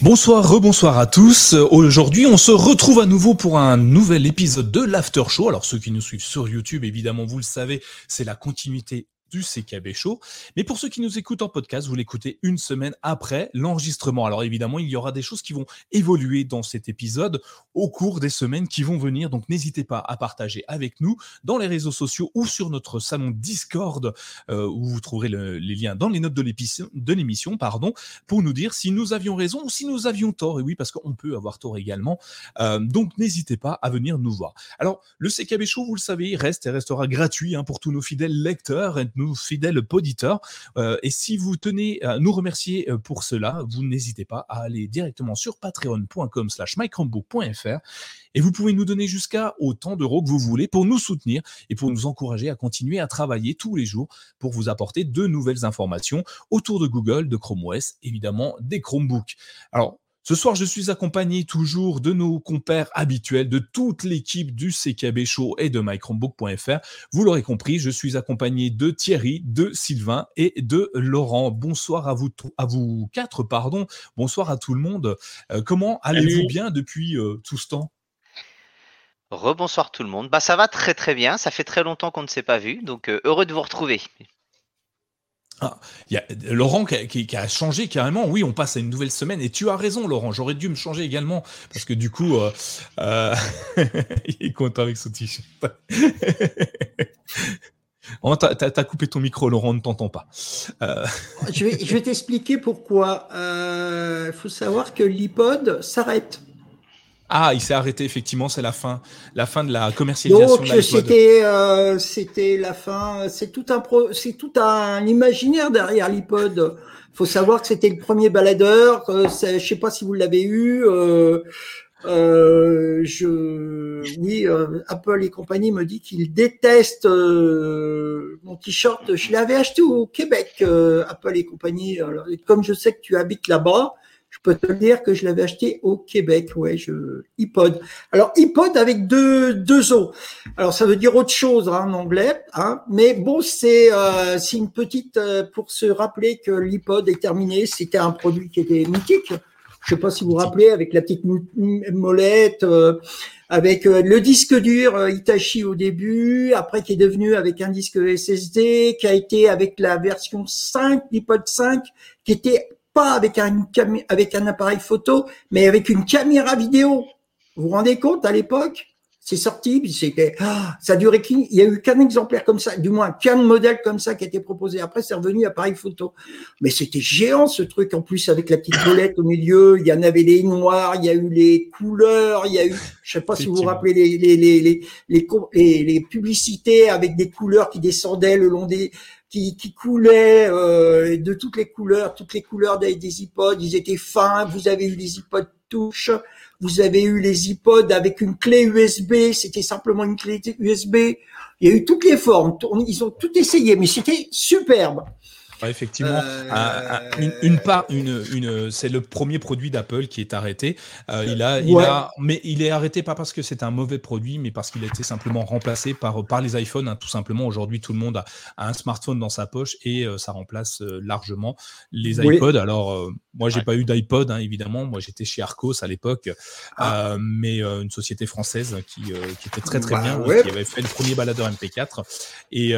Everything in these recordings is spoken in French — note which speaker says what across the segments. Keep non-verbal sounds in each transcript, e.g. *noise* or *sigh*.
Speaker 1: Bonsoir, rebonsoir à tous. Aujourd'hui, on se retrouve à nouveau pour un nouvel épisode de l'After Show. Alors, ceux qui nous suivent sur YouTube, évidemment, vous le savez, c'est la continuité du CKB Show. Mais pour ceux qui nous écoutent en podcast, vous l'écoutez une semaine après l'enregistrement. Alors évidemment, il y aura des choses qui vont évoluer dans cet épisode au cours des semaines qui vont venir. Donc n'hésitez pas à partager avec nous dans les réseaux sociaux ou sur notre salon Discord euh, où vous trouverez les liens dans les notes de l'émission, pour nous dire si nous avions raison ou si nous avions tort. Et oui, parce qu'on peut avoir tort également. Euh, donc n'hésitez pas à venir nous voir. Alors le CKB Show, vous le savez, reste et restera gratuit hein, pour tous nos fidèles lecteurs et fidèles auditeurs. Euh, et si vous tenez à nous remercier euh, pour cela, vous n'hésitez pas à aller directement sur patreon.com slash et vous pouvez nous donner jusqu'à autant d'euros que vous voulez pour nous soutenir et pour nous encourager à continuer à travailler tous les jours pour vous apporter de nouvelles informations autour de Google, de Chrome OS, évidemment des Chromebooks. Alors, ce soir, je suis accompagné toujours de nos compères habituels, de toute l'équipe du CKB Show et de mychromebook.fr. Vous l'aurez compris, je suis accompagné de Thierry, de Sylvain et de Laurent. Bonsoir à vous, à vous quatre, pardon. Bonsoir à tout le monde. Euh, comment allez-vous bien depuis euh, tout ce temps?
Speaker 2: Rebonsoir tout le monde. Bah ça va très très bien. Ça fait très longtemps qu'on ne s'est pas vu, donc euh, heureux de vous retrouver.
Speaker 1: Ah, y a Laurent qui a, changé carrément. Oui, on passe à une nouvelle semaine. Et tu as raison, Laurent. J'aurais dû me changer également. Parce que du coup, euh, euh, *laughs* il est content avec son t-shirt. *laughs* T'as, as coupé ton micro, Laurent, on ne t'entend pas.
Speaker 3: Euh, je vais t'expliquer pourquoi. Il faut savoir que l'iPod s'arrête.
Speaker 1: Ah, il s'est arrêté effectivement, c'est la fin, la fin de la commercialisation.
Speaker 3: Donc c'était, euh, c'était la fin. C'est tout un pro, c'est tout un imaginaire derrière l'iPod. Faut savoir que c'était le premier baladeur. Euh, je sais pas si vous l'avez eu. Euh, euh, je, oui, euh, Apple et compagnie me dit qu'ils détestent euh, mon t-shirt. Je l'avais acheté au Québec, Apple et compagnie. Alors, comme je sais que tu habites là-bas, peux te dire que je l'avais acheté au Québec, ouais, je iPod. Alors iPod avec deux deux os. Alors ça veut dire autre chose hein, en anglais, hein, mais bon c'est euh, c'est une petite euh, pour se rappeler que l'iPod est terminé. C'était un produit qui était mythique. Je sais pas si vous vous rappelez avec la petite molette. Euh, avec euh, le disque dur Hitachi au début, après qui est devenu avec un disque SSD, qui a été avec la version 5, l'iPod 5, qui était pas avec un, avec un appareil photo, mais avec une caméra vidéo. Vous vous rendez compte à l'époque C'est sorti, puis c'était, ah, ça a duré il y a eu qu'un exemplaire comme ça, du moins qu'un modèle comme ça qui a été proposé. Après, c'est revenu appareil photo. Mais c'était géant ce truc. En plus, avec la petite bolette au milieu, il y en avait les noirs, il y a eu les couleurs, il y a eu, je sais pas si vous vous rappelez les les les les les, les publicités avec des couleurs qui descendaient le long des qui, qui coulaient euh, de toutes les couleurs, toutes les couleurs des, des iPods. Ils étaient fins. Vous avez eu les iPods touche. Vous avez eu les iPods avec une clé USB. C'était simplement une clé USB. Il y a eu toutes les formes. Ils ont tout essayé, mais c'était superbe
Speaker 1: effectivement, une, part, une, une, c'est le premier produit d'Apple qui est arrêté. Euh, il a, il a, mais il est arrêté pas parce que c'est un mauvais produit, mais parce qu'il a été simplement remplacé par, par les iPhones. Hein, tout simplement, aujourd'hui, tout le monde a, un smartphone dans sa poche et euh, ça remplace euh, largement les iPods. Alors, moi, j'ai pas eu d'iPod, hein, évidemment. Moi, j'étais chez Arcos à l'époque, ah. mais une société française qui, qui était très très bah bien, qui avait fait le premier baladeur MP4. Et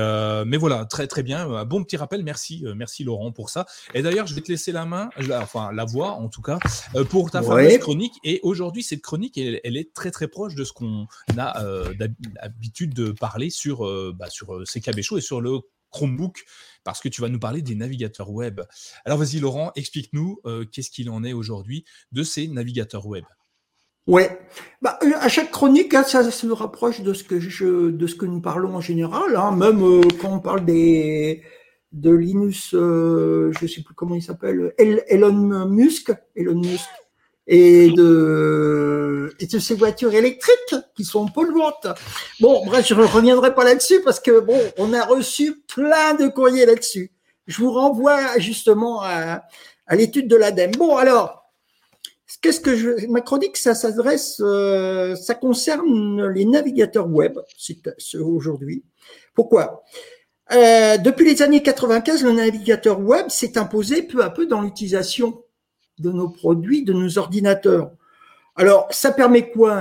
Speaker 1: mais voilà, très très bien. Un bon petit rappel. Merci merci Laurent pour ça. Et d'ailleurs, je vais te laisser la main, enfin la voix en tout cas, euh, pour ta fameuse chronique. Et aujourd'hui, cette chronique, elle, est très très proche de ce qu'on a euh, d'habitude de parler sur, euh, bah, sur CKB Show et sur le Chromebook parce que tu vas nous parler des navigateurs web. Alors vas-y Laurent, explique-nous qu'est-ce qu'il en est aujourd'hui de ces navigateurs web?
Speaker 3: Ouais, bah, à chaque chronique, hein, ça, se rapproche de ce que je, de ce que nous parlons en général. Hein, même quand on parle des de Linus, euh, je sais plus comment il s'appelle, Elon Musk, Elon Musk, et de, et de ces voitures électriques qui sont polluantes. Bon, bref, je ne reviendrai pas là-dessus parce que bon, on a reçu plein de courriers là-dessus. Je vous renvoie justement à, à l'étude de l'ADEME. Bon, alors, qu'est-ce que je, ma chronique, ça s'adresse, euh, ça concerne les navigateurs web, c'est aujourd'hui. Pourquoi? Euh, Depuis les années 95, le navigateur web s'est imposé peu à peu dans l'utilisation de nos produits, de nos ordinateurs. Alors, ça permet quoi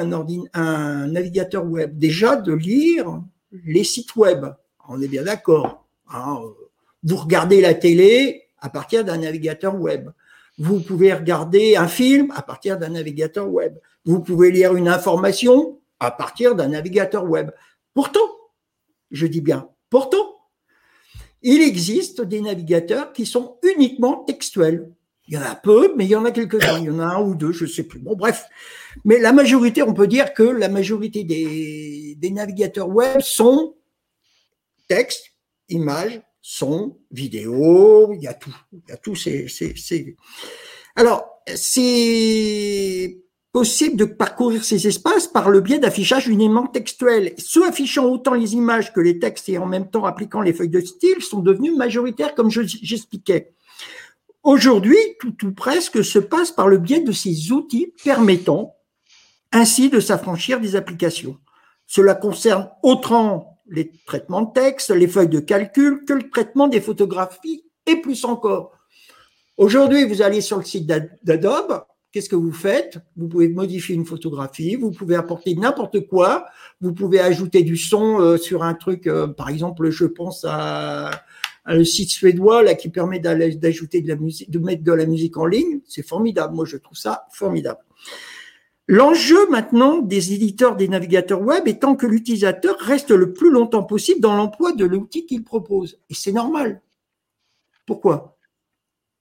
Speaker 3: un, navigateur web? Déjà de lire les sites web. On est bien d'accord. Hein. Vous regardez la télé à partir d'un navigateur web. Vous pouvez regarder un film à partir d'un navigateur web. Vous pouvez lire une information à partir d'un navigateur web. Pourtant, je dis bien pourtant, il existe des navigateurs qui sont uniquement textuels. Il y en a peu, mais il y en a quelques-uns. Il y en a un ou deux, je ne sais plus. Bon, bref. Mais la majorité, on peut dire que la majorité des, navigateurs web sont texte, images, son, vidéo, il y a tout. Il y a tout. Alors, c'est possible de parcourir ces espaces par le biais d'affichage uniquement textuel. Ceux affichant autant les images que les textes et en même temps appliquant les feuilles de style sont devenus majoritaires, comme j'expliquais. Aujourd'hui, tout ou presque se passe par le biais de ces outils permettant ainsi de s'affranchir des applications. Cela concerne autant les traitements de texte, les feuilles de calcul que le traitement des photographies et plus encore. Aujourd'hui, vous allez sur le site d'Adobe, qu'est-ce que vous faites? Vous pouvez modifier une photographie, vous pouvez apporter n'importe quoi, vous pouvez ajouter du son euh, sur un truc, euh, par exemple, je pense à un site suédois là qui permet d'ajouter de la musique, de mettre de la musique en ligne. C'est formidable. Moi, je trouve ça formidable. L'enjeu maintenant des éditeurs des navigateurs web étant que l'utilisateur reste le plus longtemps possible dans l'emploi de l'outil qu'il propose. Et c'est normal. Pourquoi?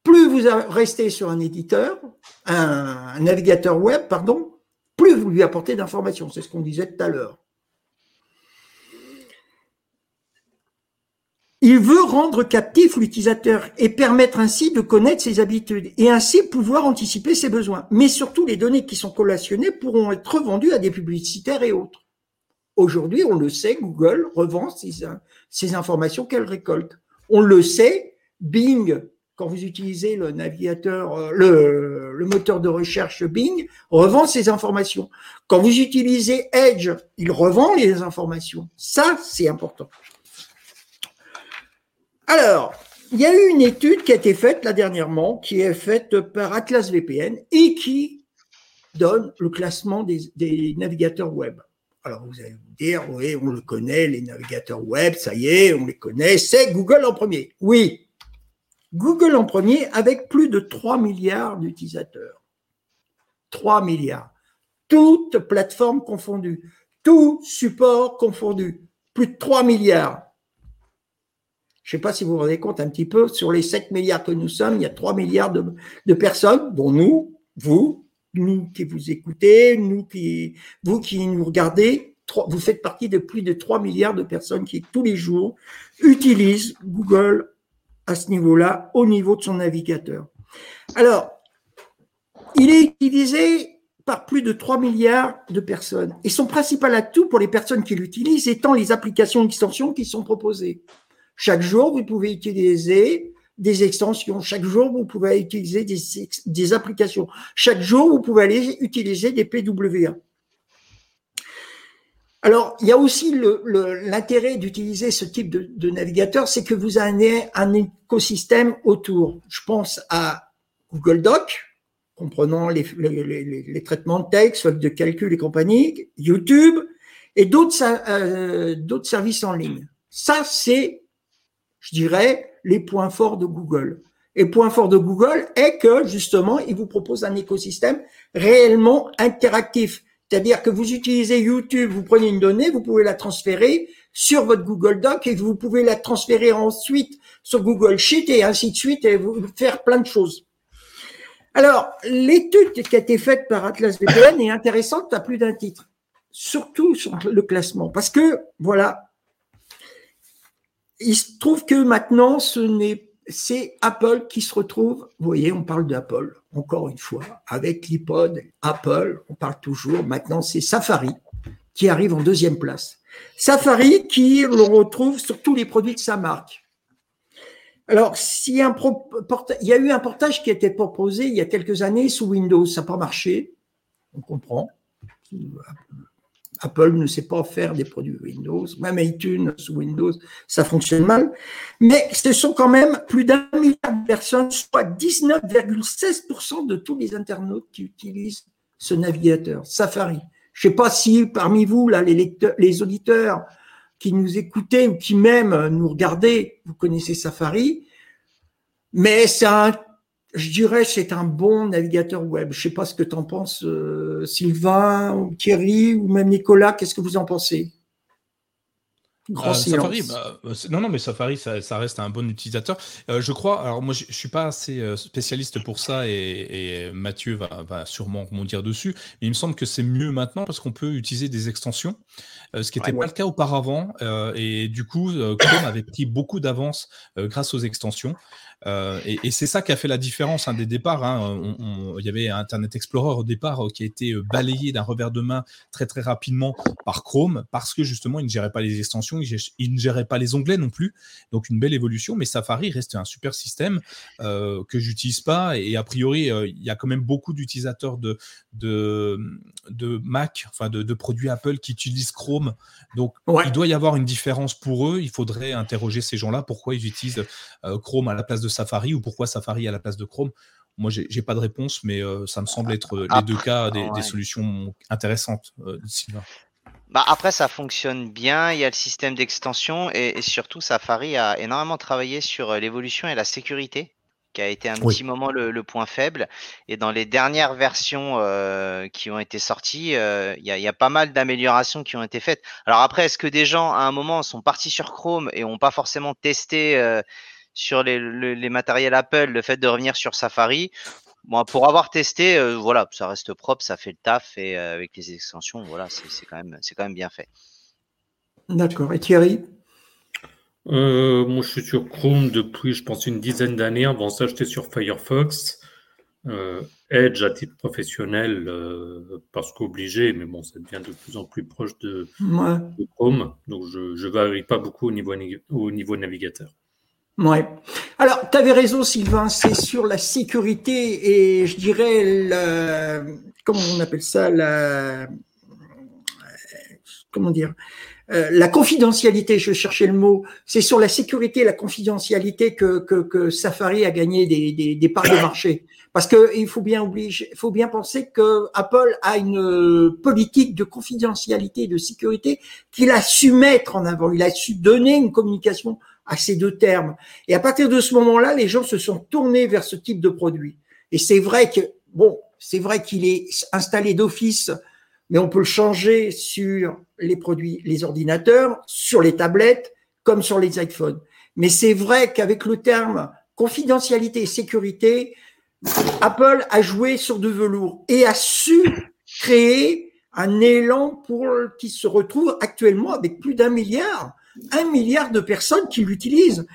Speaker 3: Plus vous restez sur un éditeur, un navigateur web, pardon, plus vous lui apportez d'informations. C'est ce qu'on disait tout à l'heure. Il veut rendre captif l'utilisateur et permettre ainsi de connaître ses habitudes et ainsi pouvoir anticiper ses besoins. Mais surtout, les données qui sont collationnées pourront être revendues à des publicitaires et autres. Aujourd'hui, on le sait, Google revend ces, informations qu'elle récolte. On le sait, Bing, quand vous utilisez le navigateur, euh, le, le moteur de recherche Bing, revend ces informations. Quand vous utilisez Edge, il revend les informations. Ça, c'est important. Alors, il y a eu une étude qui a été faite là dernièrement, qui est faite par Atlas VPN et qui donne le classement des, navigateurs web. Alors vous allez vous dire, oui, on le connaît, les navigateurs web, ça y est, on les connaît, c'est Google en premier. Oui, Google en premier avec plus de 3 milliards d'utilisateurs. 3 milliards. Toutes plateformes confondues, tout support confondu, plus de 3 milliards. Je ne sais pas si vous vous rendez compte un petit peu, sur les 7 milliards que nous sommes, il y a 3 milliards de, personnes, dont nous, vous, nous qui vous écoutez, nous qui, vous qui nous regardez, vous faites partie de plus de 3 milliards de personnes qui tous les jours utilisent Google à ce niveau-là, au niveau de son navigateur. Alors, il est utilisé par plus de 3 milliards de personnes. Et son principal atout pour les personnes qui l'utilisent étant les applications d'extension qui sont proposées. Chaque jour, vous pouvez utiliser des extensions. Chaque jour, vous pouvez utiliser des, applications. Chaque jour, vous pouvez aller utiliser des PWA. Alors, il y a aussi l'intérêt d'utiliser ce type de, navigateur, c'est que vous avez un écosystème autour. Je pense à Google Doc, comprenant les, traitements de texte, de calcul et compagnie, YouTube, et d'autres euh, services en ligne. Ça, c'est je dirais, les points forts de Google. Et point fort de Google est que, justement, il vous propose un écosystème réellement interactif. C'est-à-dire que vous utilisez YouTube, vous prenez une donnée, vous pouvez la transférer sur votre Google Doc et vous pouvez la transférer ensuite sur Google Sheet et ainsi de suite et vous faire plein de choses. Alors, l'étude qui a été faite par Atlas VPN est intéressante à plus d'un titre, surtout sur le classement, parce que, voilà, il se trouve que maintenant, c'est Apple qui se retrouve, vous voyez, on parle d'Apple, encore une fois, avec l'iPod, Apple, on parle toujours, maintenant c'est Safari qui arrive en deuxième place. Safari qui l'on retrouve sur tous les produits de sa marque. Alors, il y a eu un portage qui a été proposé il y a quelques années sous Windows, ça n'a pas marché, on comprend. Apple ne sait pas faire des produits Windows, même iTunes sous Windows, ça fonctionne mal. Mais ce sont quand même plus d'un milliard de personnes, soit 19,16% de tous les internautes qui utilisent ce navigateur, Safari. Je ne sais pas si parmi vous, là, les, lecteurs, les auditeurs qui nous écoutez ou qui même nous regardez, vous connaissez Safari, mais c'est un je dirais c'est un bon navigateur web. Je sais pas ce que tu en penses, euh, Sylvain, ou Thierry, ou même Nicolas. Qu'est-ce que vous en pensez?
Speaker 1: Grand euh, Safari, bah, euh, non, non, mais Safari, ça, reste un bon utilisateur. je crois, alors moi, je, ne suis pas assez spécialiste pour ça et, Mathieu va, va, sûrement dire dessus, mais il me semble que c'est mieux maintenant parce qu'on peut utiliser des extensions, ce qui n'était pas le cas auparavant. et du coup, Chrome avait pris beaucoup d'avance grâce aux extensions. Euh, et, c'est ça qui a fait la différence hein, des départs. Hein. il y avait Internet Explorer au départ euh, qui a été euh, balayé d'un revers de main très très rapidement par Chrome parce que justement il ne gérait pas les extensions, il, ne gérait pas les onglets non plus. Donc une belle évolution. Mais Safari reste un super système que j'utilise pas et, a priori il y a quand même beaucoup d'utilisateurs de, de, de Mac, enfin de, de, produits Apple qui utilisent Chrome. Donc il doit y avoir une différence pour eux. Il faudrait interroger ces gens-là pourquoi ils utilisent Chrome à la place de Safari ou pourquoi Safari à la place de Chrome? Moi, j'ai pas de réponse, mais euh, ça me semble être euh, les deux cas des, solutions intéressantes, euh,
Speaker 2: Bah après, ça fonctionne bien. Il y a le système d'extension et, surtout, Safari a énormément travaillé sur l'évolution et la sécurité, qui a été un petit moment le, point faible. Et dans les dernières versions qui ont été sorties, il y, y, a pas mal d'améliorations qui ont été faites. Alors après, est-ce que des gens, à un moment, sont partis sur Chrome et n'ont pas forcément testé sur les, matériels Apple, le fait de revenir sur Safari, bon, pour avoir testé, euh, voilà, ça reste propre, ça fait le taf et euh, avec les extensions, voilà, c'est quand même, c'est quand même bien fait.
Speaker 3: D'accord. Et Thierry?
Speaker 4: Euh, Moi, je suis sur Chrome depuis, je pense, une dizaine d'années. Avant ça, j'étais sur Firefox. Edge à titre professionnel, parce qu'obligé, mais bon, ça devient de plus en plus proche de, Chrome. Donc, je ne varie pas beaucoup au niveau, au niveau navigateur.
Speaker 3: Ouais. Alors, tu avais raison, Sylvain, c'est sur la sécurité et je dirais, la, comment on appelle ça, la, comment dire, euh, la confidentialité, je cherchais le mot, c'est sur la sécurité et la confidentialité que, que, que Safari a gagné des, des, des parts de marché. Parce que il faut bien obliger, faut bien penser que Apple a une politique de confidentialité et de sécurité qu'il a su mettre en avant. Il a su donner une communication à ces deux termes. Et à partir de ce moment-là, les gens se sont tournés vers ce type de produit. Et c'est vrai que, bon, c'est vrai qu'il est installé d'office, mais on peut le changer sur les produits, les ordinateurs, sur les tablettes, comme sur les iPhones. Mais c'est vrai qu'avec le terme confidentialité et sécurité, Apple a joué sur de velours et a su créer un élan pour qui se retrouve actuellement avec plus d'un milliard un milliard de personnes qui l'utilisent.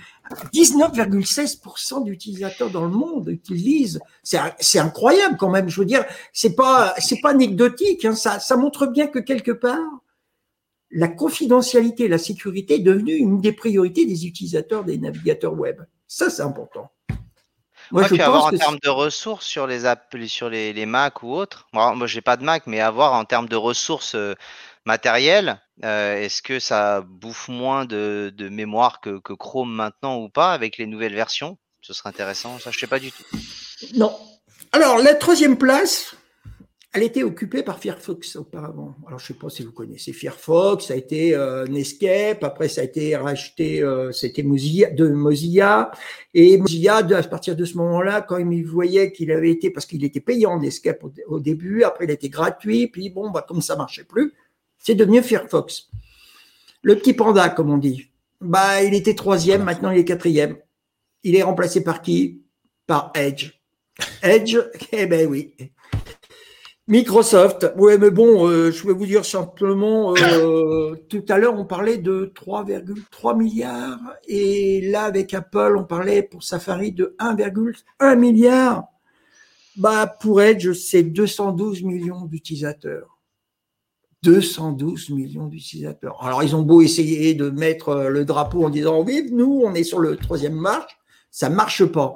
Speaker 3: 19,16% d'utilisateurs dans le monde utilisent. C'est incroyable quand même. Je veux dire, c'est pas c'est pas anecdotique. Hein. Ça, ça montre bien que quelque part, la confidentialité, la sécurité est devenue une des priorités des utilisateurs des navigateurs web. Ça, c'est important.
Speaker 2: Moi, je avoir en termes de ressources sur les sur les, les Mac ou autres. Moi, moi j'ai pas de Mac, mais avoir en termes de ressources euh, matériel, euh, est-ce que ça bouffe moins de, mémoire que, Chrome maintenant ou pas avec les nouvelles versions? Ce serait intéressant, ça je sais pas du tout.
Speaker 3: Non. Alors la troisième place, elle était occupée par Firefox auparavant. Alors je sais pas si vous connaissez Firefox, ça a été euh, Netscape, après ça a été racheté, euh, c'était Mozilla, de Mozilla, et Mozilla à partir de ce moment-là, quand il voyait qu'il avait été, parce qu'il était payant Netscape au, au, début, après il était gratuit, puis bon, bah comme ça marchait plus, c'est devenu Firefox. Le petit panda, comme on dit. Bah, il était troisième, maintenant il est quatrième. Il est remplacé par qui? Par Edge. Edge, eh ben oui. Microsoft, ouais, mais bon, euh, je vais vous dire simplement, euh, *coughs* tout à l'heure on parlait de 3,3 milliards et là avec Apple on parlait pour Safari de 1,1 milliard. Bah pour Edge c'est 212 millions d'utilisateurs. 212 millions d'utilisateurs. Alors, ils ont beau essayer de mettre euh, le drapeau en disant, vive, nous, on est sur le troisième marche. Ça marche pas.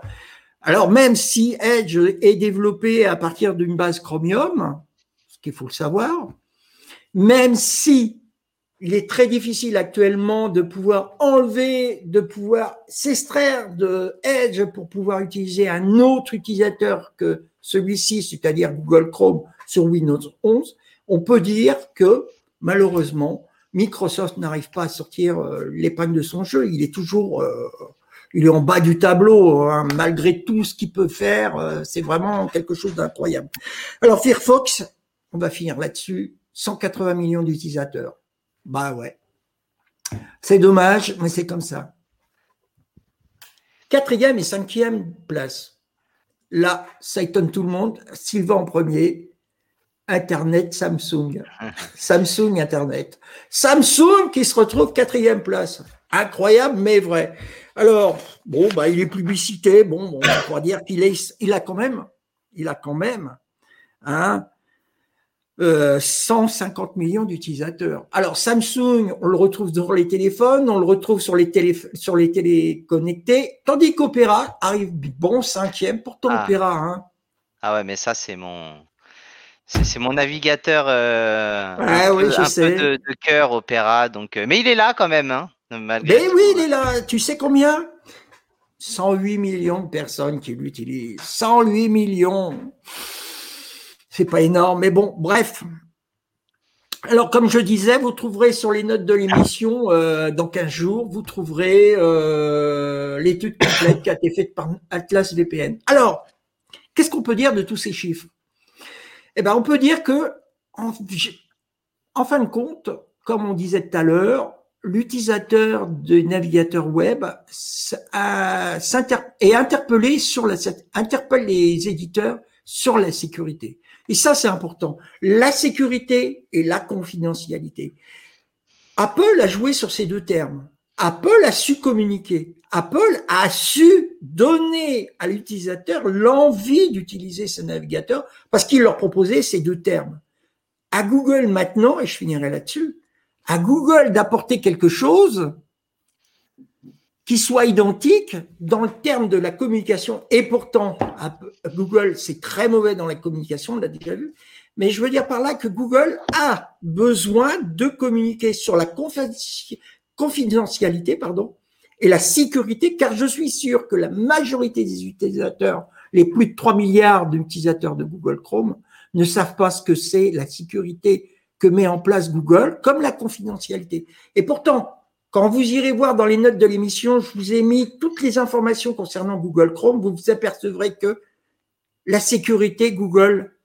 Speaker 3: Alors même si Edge est développé à partir d'une base Chromium, ce qu'il faut le savoir, même si il est très difficile actuellement de pouvoir enlever, de pouvoir s'extraire de Edge pour pouvoir utiliser un autre utilisateur que celui-ci, c'est-à-dire Google Chrome sur Windows 11, on peut dire que malheureusement, Microsoft n'arrive pas à sortir euh, l'épingle de son jeu. Il est toujours, euh, en bas du tableau, hein, malgré tout ce qu'il peut faire. Euh, c'est vraiment quelque chose d'incroyable. Alors Firefox, on va finir là-dessus. 180 millions d'utilisateurs. Bah ouais. C'est dommage, mais c'est comme ça. Quatrième et cinquième place. Là, ça étonne tout le monde. Sylvain en premier. Internet Samsung. *laughs* Samsung Internet. Samsung qui se retrouve quatrième place. Incroyable, mais vrai. Alors, bon, bah, il est publicité. Bon, bon on pourra dire qu'il est, il a quand même, il a quand même, hein, 150 euh, millions d'utilisateurs. Alors Samsung, on le retrouve sur les téléphones, on le retrouve sur les télé sur les téléconnectés, tandis qu'Opéra arrive bon cinquième. Pourtant ah. Opéra, hein.
Speaker 2: Ah ouais, mais ça c'est mon c'est mon navigateur
Speaker 3: euh, un, oui, peu,
Speaker 2: de, cœur Opéra, donc euh, mais il est là quand même, hein.
Speaker 3: mais oui, il est là. Tu sais combien? 108 millions de personnes qui l'utilisent. 108 millions c'est pas énorme, mais bon, bref. Alors, comme je disais, vous trouverez sur les notes de l'émission, euh, dans 15 jours, vous trouverez euh, l'étude complète qui a été faite par Atlas VPN. Alors, qu'est-ce qu'on peut dire de tous ces chiffres? Eh ben, on peut dire que, en, fin de compte, comme on disait tout à l'heure, l'utilisateur de navigateur web est interpellé interpelle les éditeurs sur la sécurité. Et ça, c'est important. La sécurité et la confidentialité. Apple a joué sur ces deux termes. Apple a su communiquer. Apple a su donner à l'utilisateur l'envie d'utiliser ce navigateur parce qu'il leur proposait ces deux termes. À Google maintenant, et je finirai là-dessus, à Google d'apporter quelque chose qui soit identique dans le terme de la communication. Et pourtant, Google, c'est très mauvais dans la communication, on l'a déjà vu. Mais je veux dire par là que Google a besoin de communiquer sur la confidentialité, pardon, et la sécurité, car je suis sûr que la majorité des utilisateurs, les plus de 3 milliards d'utilisateurs de Google Chrome, ne savent pas ce que c'est la sécurité que met en place Google, comme la confidentialité. Et pourtant, quand vous irez voir dans les notes de l'émission, je vous ai mis toutes les informations concernant Google Chrome. Vous vous apercevrez que la sécurité, Google,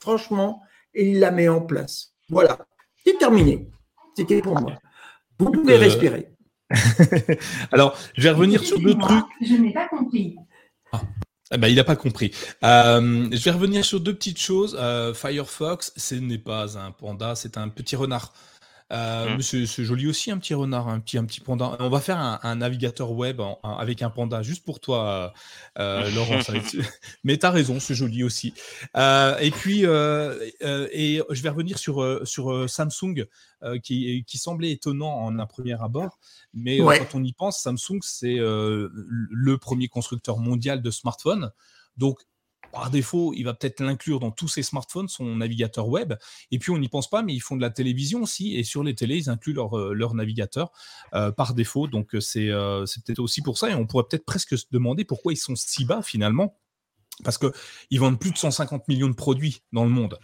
Speaker 3: franchement, il la met en place. Voilà. C'est terminé. C'était pour moi. Vous pouvez euh, respirer. *laughs*
Speaker 1: Alors, je vais revenir sur deux trucs.
Speaker 5: Je n'ai pas compris.
Speaker 1: Ah. Eh ben, il n'a pas compris. Euh, je vais revenir sur deux petites choses. Euh, Firefox, ce n'est pas un panda, c'est un petit renard. Euh, mmh. C'est joli aussi, un petit renard, un petit, un petit panda. On va faire un, navigateur web avec un panda juste pour toi, euh, Laurent. *laughs* *laughs* Mais tu as raison, c'est joli aussi. Euh, et puis, et je vais revenir sur, sur Samsung, qui, qui semblait étonnant en un premier abord. Mais quand on y pense, Samsung, c'est le premier constructeur mondial de smartphones. Donc, par défaut, il va peut-être l'inclure dans tous ses smartphones, son navigateur web. Et puis, on n'y pense pas, mais ils font de la télévision aussi. Et sur les télés, ils incluent leur, euh, leur navigateur euh, par défaut. Donc, euh, c'est peut-être aussi pour ça. Et on pourrait peut-être presque se demander pourquoi ils sont si bas finalement. Parce qu'ils vendent plus de 150 millions de produits dans le monde.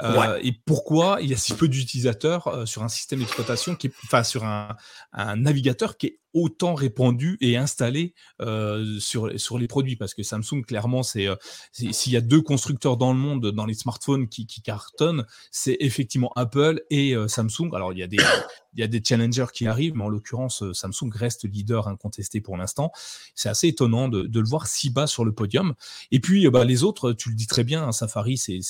Speaker 1: Euh, et pourquoi il y a si peu d'utilisateurs sur un système d'exploitation enfin, sur un, un, navigateur qui est autant répandu et installé euh, sur, sur les produits Parce que Samsung, clairement, c'est s'il y a deux constructeurs dans le monde dans les smartphones qui, qui cartonnent, c'est effectivement Apple et Samsung. Alors, il y a des *coughs* il y a des challengers qui arrivent, mais en l'occurrence, Samsung reste leader incontesté pour l'instant. C'est assez étonnant de, de, le voir si bas sur le podium. Et puis, bah, les autres, tu le dis très bien, hein, Safari, c'est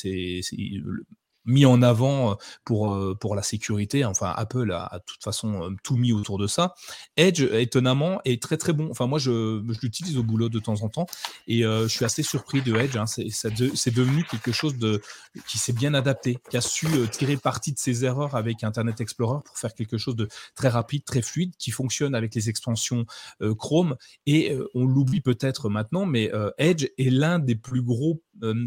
Speaker 1: mis en avant pour, pour la sécurité. Enfin, Apple a, de toute façon tout mis autour de ça. Edge, étonnamment, est très très bon. Enfin, moi, je, je l'utilise au boulot de temps en temps et je suis assez surpris de Edge. Hein. C'est devenu quelque chose de, qui s'est bien adapté, qui a su tirer parti de ses erreurs avec Internet Explorer pour faire quelque chose de très rapide, très fluide, qui fonctionne avec les extensions Chrome. Et on l'oublie peut-être maintenant, mais Edge est l'un des plus gros,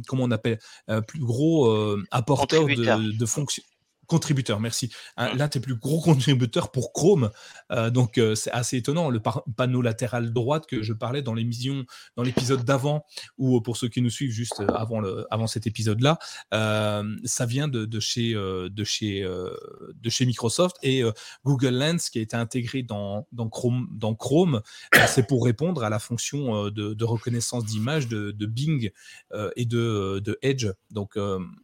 Speaker 1: comment on appelle, plus gros apporteurs de, de fonctions contributeur, merci. L'un des plus gros *laughs* contributeurs pour Chrome. Euh, donc, euh, c'est assez étonnant. Le panneau latéral droite que je parlais dans l'émission, dans l'épisode d'avant, ou pour ceux qui nous suivent juste euh, avant, le, avant cet épisode-là, ça vient de, de chez, de, chez, de chez Microsoft et Google Lens qui a été intégré dans, dans Chrome. Dans Chrome c'est pour répondre à la fonction de, de reconnaissance d'image de, de, Bing et de, de Edge. Donc,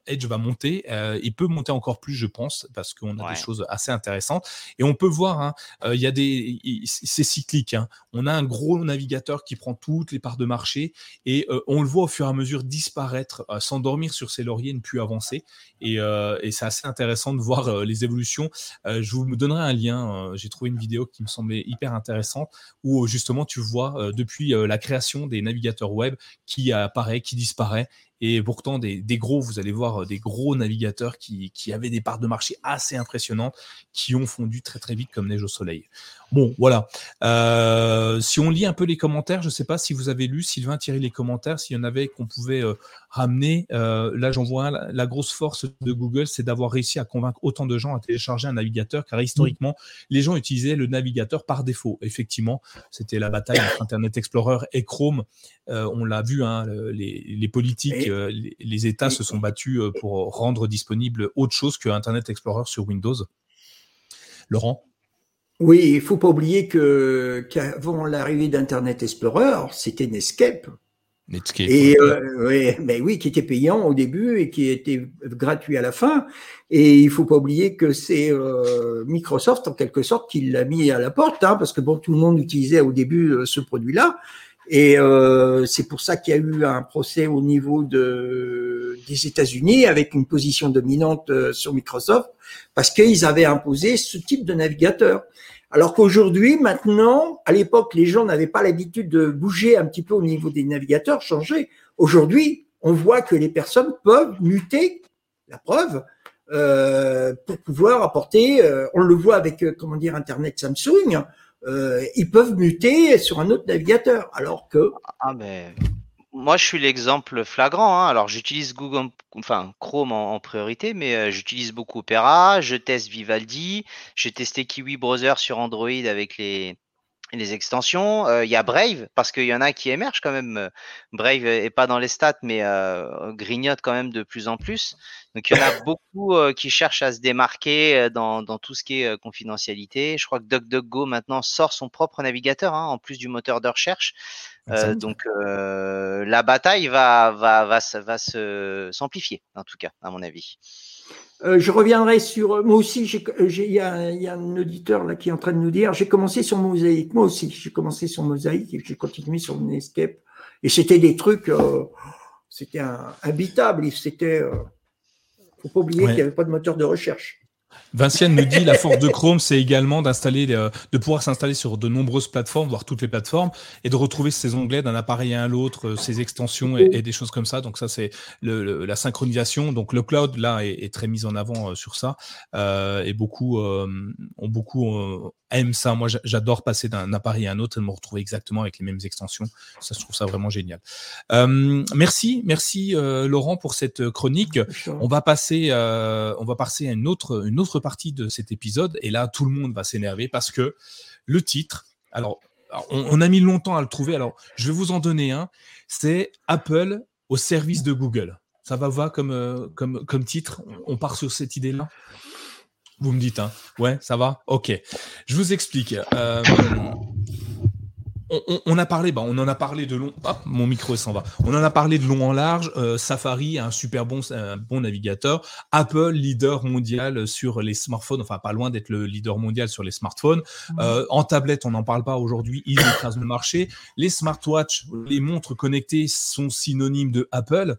Speaker 1: Edge va monter. il peut monter encore plus, je pense, parce qu'on a des choses assez intéressantes. Et on peut voir, hein, euh, il y a des, c'est cyclique. Hein. On a un gros navigateur qui prend toutes les parts de marché et euh, on le voit au fur et à mesure disparaître, euh, s'endormir sur ses lauriers, ne plus avancer. Et, et c'est assez intéressant de voir les évolutions. je vous donnerai un lien. J'ai trouvé une vidéo qui me semblait hyper intéressante où justement tu vois depuis la création des navigateurs web qui apparaît, qui disparaît et pourtant, des, gros, vous allez voir des gros navigateurs qui, qui, avaient des parts de marché assez impressionnantes, qui ont fondu très très vite comme neige au soleil. Bon, voilà. Euh, si on lit un peu les commentaires, je ne sais pas si vous avez lu, Sylvain, tirer les commentaires, s'il y en avait qu'on pouvait euh, ramener. Euh, là, j'en vois un. La grosse force de Google, c'est d'avoir réussi à convaincre autant de gens à télécharger un navigateur, car historiquement, les gens utilisaient le navigateur par défaut. Effectivement, c'était la bataille entre Internet Explorer et Chrome. on l'a vu, hein, les, politiques, les, les, États se sont battus pour rendre disponible autre chose que Internet Explorer sur Windows. Laurent?
Speaker 3: Oui, il faut pas oublier que qu'avant l'arrivée d'Internet Explorer, c'était Netscape.
Speaker 1: Netscape.
Speaker 3: Et euh, oui, mais oui, qui était payant au début et qui était gratuit à la fin. Et il faut pas oublier que c'est euh, Microsoft en quelque sorte qui l'a mis à la porte, hein, parce que bon, tout le monde utilisait au début euh, ce produit-là. Et euh, c'est pour ça qu'il y a eu un procès au niveau de, des États-Unis avec une position dominante euh, sur Microsoft parce qu'ils avaient imposé ce type de navigateur. Alors qu'aujourd'hui, maintenant, à l'époque, les gens n'avaient pas l'habitude de bouger un petit peu au niveau des navigateurs, changer. Aujourd'hui, on voit que les personnes peuvent muter, la preuve, euh, pour pouvoir apporter, euh, on le voit avec, euh, comment dire, Internet Samsung, euh, ils peuvent muter sur un autre navigateur, alors que.
Speaker 2: Ah, mais moi, je suis l'exemple flagrant. Hein. Alors, j'utilise Google, enfin Chrome en, priorité, mais euh, j'utilise beaucoup Opera. Je teste Vivaldi. J'ai testé Kiwi Browser sur Android avec les les extensions. Euh, il y a Brave parce qu'il y en a qui émergent quand même. Brave est pas dans les stats, mais grignote quand même de plus en plus. Donc il y en a beaucoup euh, qui cherchent à se démarquer euh, dans, dans, tout ce qui est euh, confidentialité. Je crois que DuckDuckGo maintenant sort son propre navigateur hein, en plus du moteur de recherche. donc la bataille va va va, va se s'amplifier en tout cas à mon avis.
Speaker 3: Je reviendrai sur moi aussi. Il y, a, y a un auditeur là qui est en train de nous dire j'ai commencé sur Mosaïque. Moi aussi, j'ai commencé sur Mosaïque et j'ai continué sur Netscape. Et c'était des trucs, c'était habitable. C'était faut pas oublier qu'il n'y avait pas de moteur de recherche.
Speaker 1: Vinciane nous dit la force de Chrome, c'est également d'installer, euh, de pouvoir s'installer sur de nombreuses plateformes, voire toutes les plateformes, et de retrouver ses onglets d'un appareil à l'autre, euh, ses extensions et, des choses comme ça. Donc ça, c'est la synchronisation. Donc le cloud là est, très mis en avant euh, sur ça, et beaucoup ont beaucoup aiment ça. Moi, j'adore passer d'un appareil à un autre et me retrouver exactement avec les mêmes extensions. Ça, je trouve ça vraiment génial. merci, merci Laurent pour cette chronique. On va passer, on va passer à une autre, une autre partie de cet épisode. Et là, tout le monde va s'énerver parce que le titre, alors, on, a mis longtemps à le trouver. Alors, je vais vous en donner un. C'est Apple au service de Google. Ça va voir comme, euh, comme, comme titre On part sur cette idée-là? Vous me dites, hein Ouais, ça va? Ok. Je vous explique. Euh, on, a parlé, bah, on en a parlé de long. Hop, mon micro s'en va. On en a parlé de long en large. Euh, Safari, un super bon, un bon navigateur. Apple, leader mondial sur les smartphones. Enfin, pas loin d'être le leader mondial sur les smartphones. Euh, en tablette, on n'en parle pas aujourd'hui. Ils écrasent le marché. Les smartwatches, les montres connectées sont synonymes de Apple.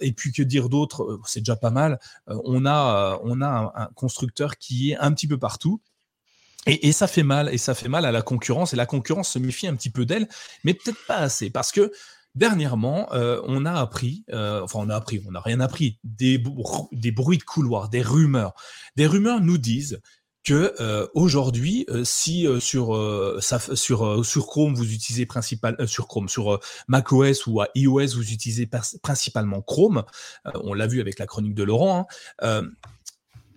Speaker 1: et puis que dire d'autre? C'est déjà pas mal. on a, on a un, constructeur qui est un petit peu partout. Et, et, ça fait mal, et ça fait mal à la concurrence, et la concurrence se méfie un petit peu d'elle, mais peut-être pas assez, parce que Dernièrement, euh, on a appris, euh, enfin on a appris, on n'a rien appris, des, des bruits de couloir, des rumeurs. Des rumeurs nous disent que euh, aujourd'hui, si sur sur sur Chrome vous utilisez principal sur Chrome, sur macOS ou iOS vous utilisez principalement Chrome, on l'a vu avec la chronique de Laurent, hein,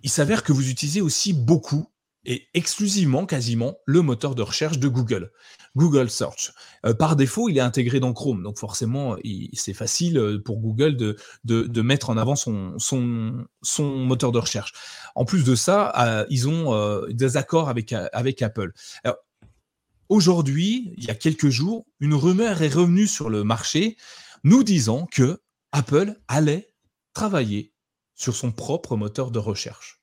Speaker 1: il s'avère que vous utilisez aussi beaucoup et exclusivement, quasiment, le moteur de recherche de Google. Google Search. Euh, par défaut, il est intégré dans Chrome, donc forcément, c'est facile euh, pour Google de, mettre en avant son, moteur de recherche. En plus de ça, euh, ils ont des accords avec, avec Apple. Aujourd'hui, il y a quelques jours, une rumeur est revenue sur le marché nous disant que Apple allait travailler sur son propre moteur de recherche.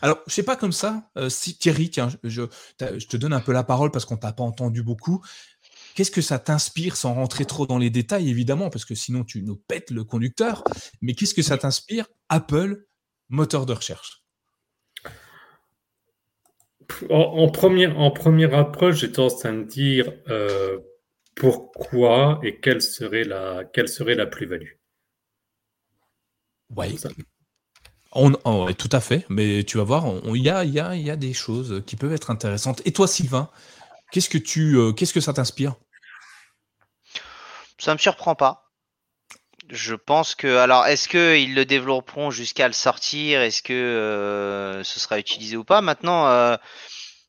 Speaker 1: Alors, je sais pas comme ça, euh, si Thierry, tiens, je, te donne un peu la parole parce qu'on t'a pas entendu beaucoup. Qu'est-ce que ça t'inspire sans rentrer trop dans les détails, évidemment, parce que sinon tu nous pètes le conducteur. Mais qu'est-ce que ça t'inspire, Apple, moteur de recherche?
Speaker 4: En, première, en première approche, j'ai tendance à me dire euh, pourquoi et quelle serait la, quelle serait la plus-value?
Speaker 1: Oui. On, oh, tout à fait, mais tu vas voir, il y a, des choses qui peuvent être intéressantes. Et toi, Sylvain, qu'est-ce que euh, ça t'inspire?
Speaker 2: Ça me surprend pas. Je pense que, alors, est-ce qu'ils le développeront jusqu'à le sortir? Est-ce que euh, ce sera utilisé ou pas? Maintenant, euh,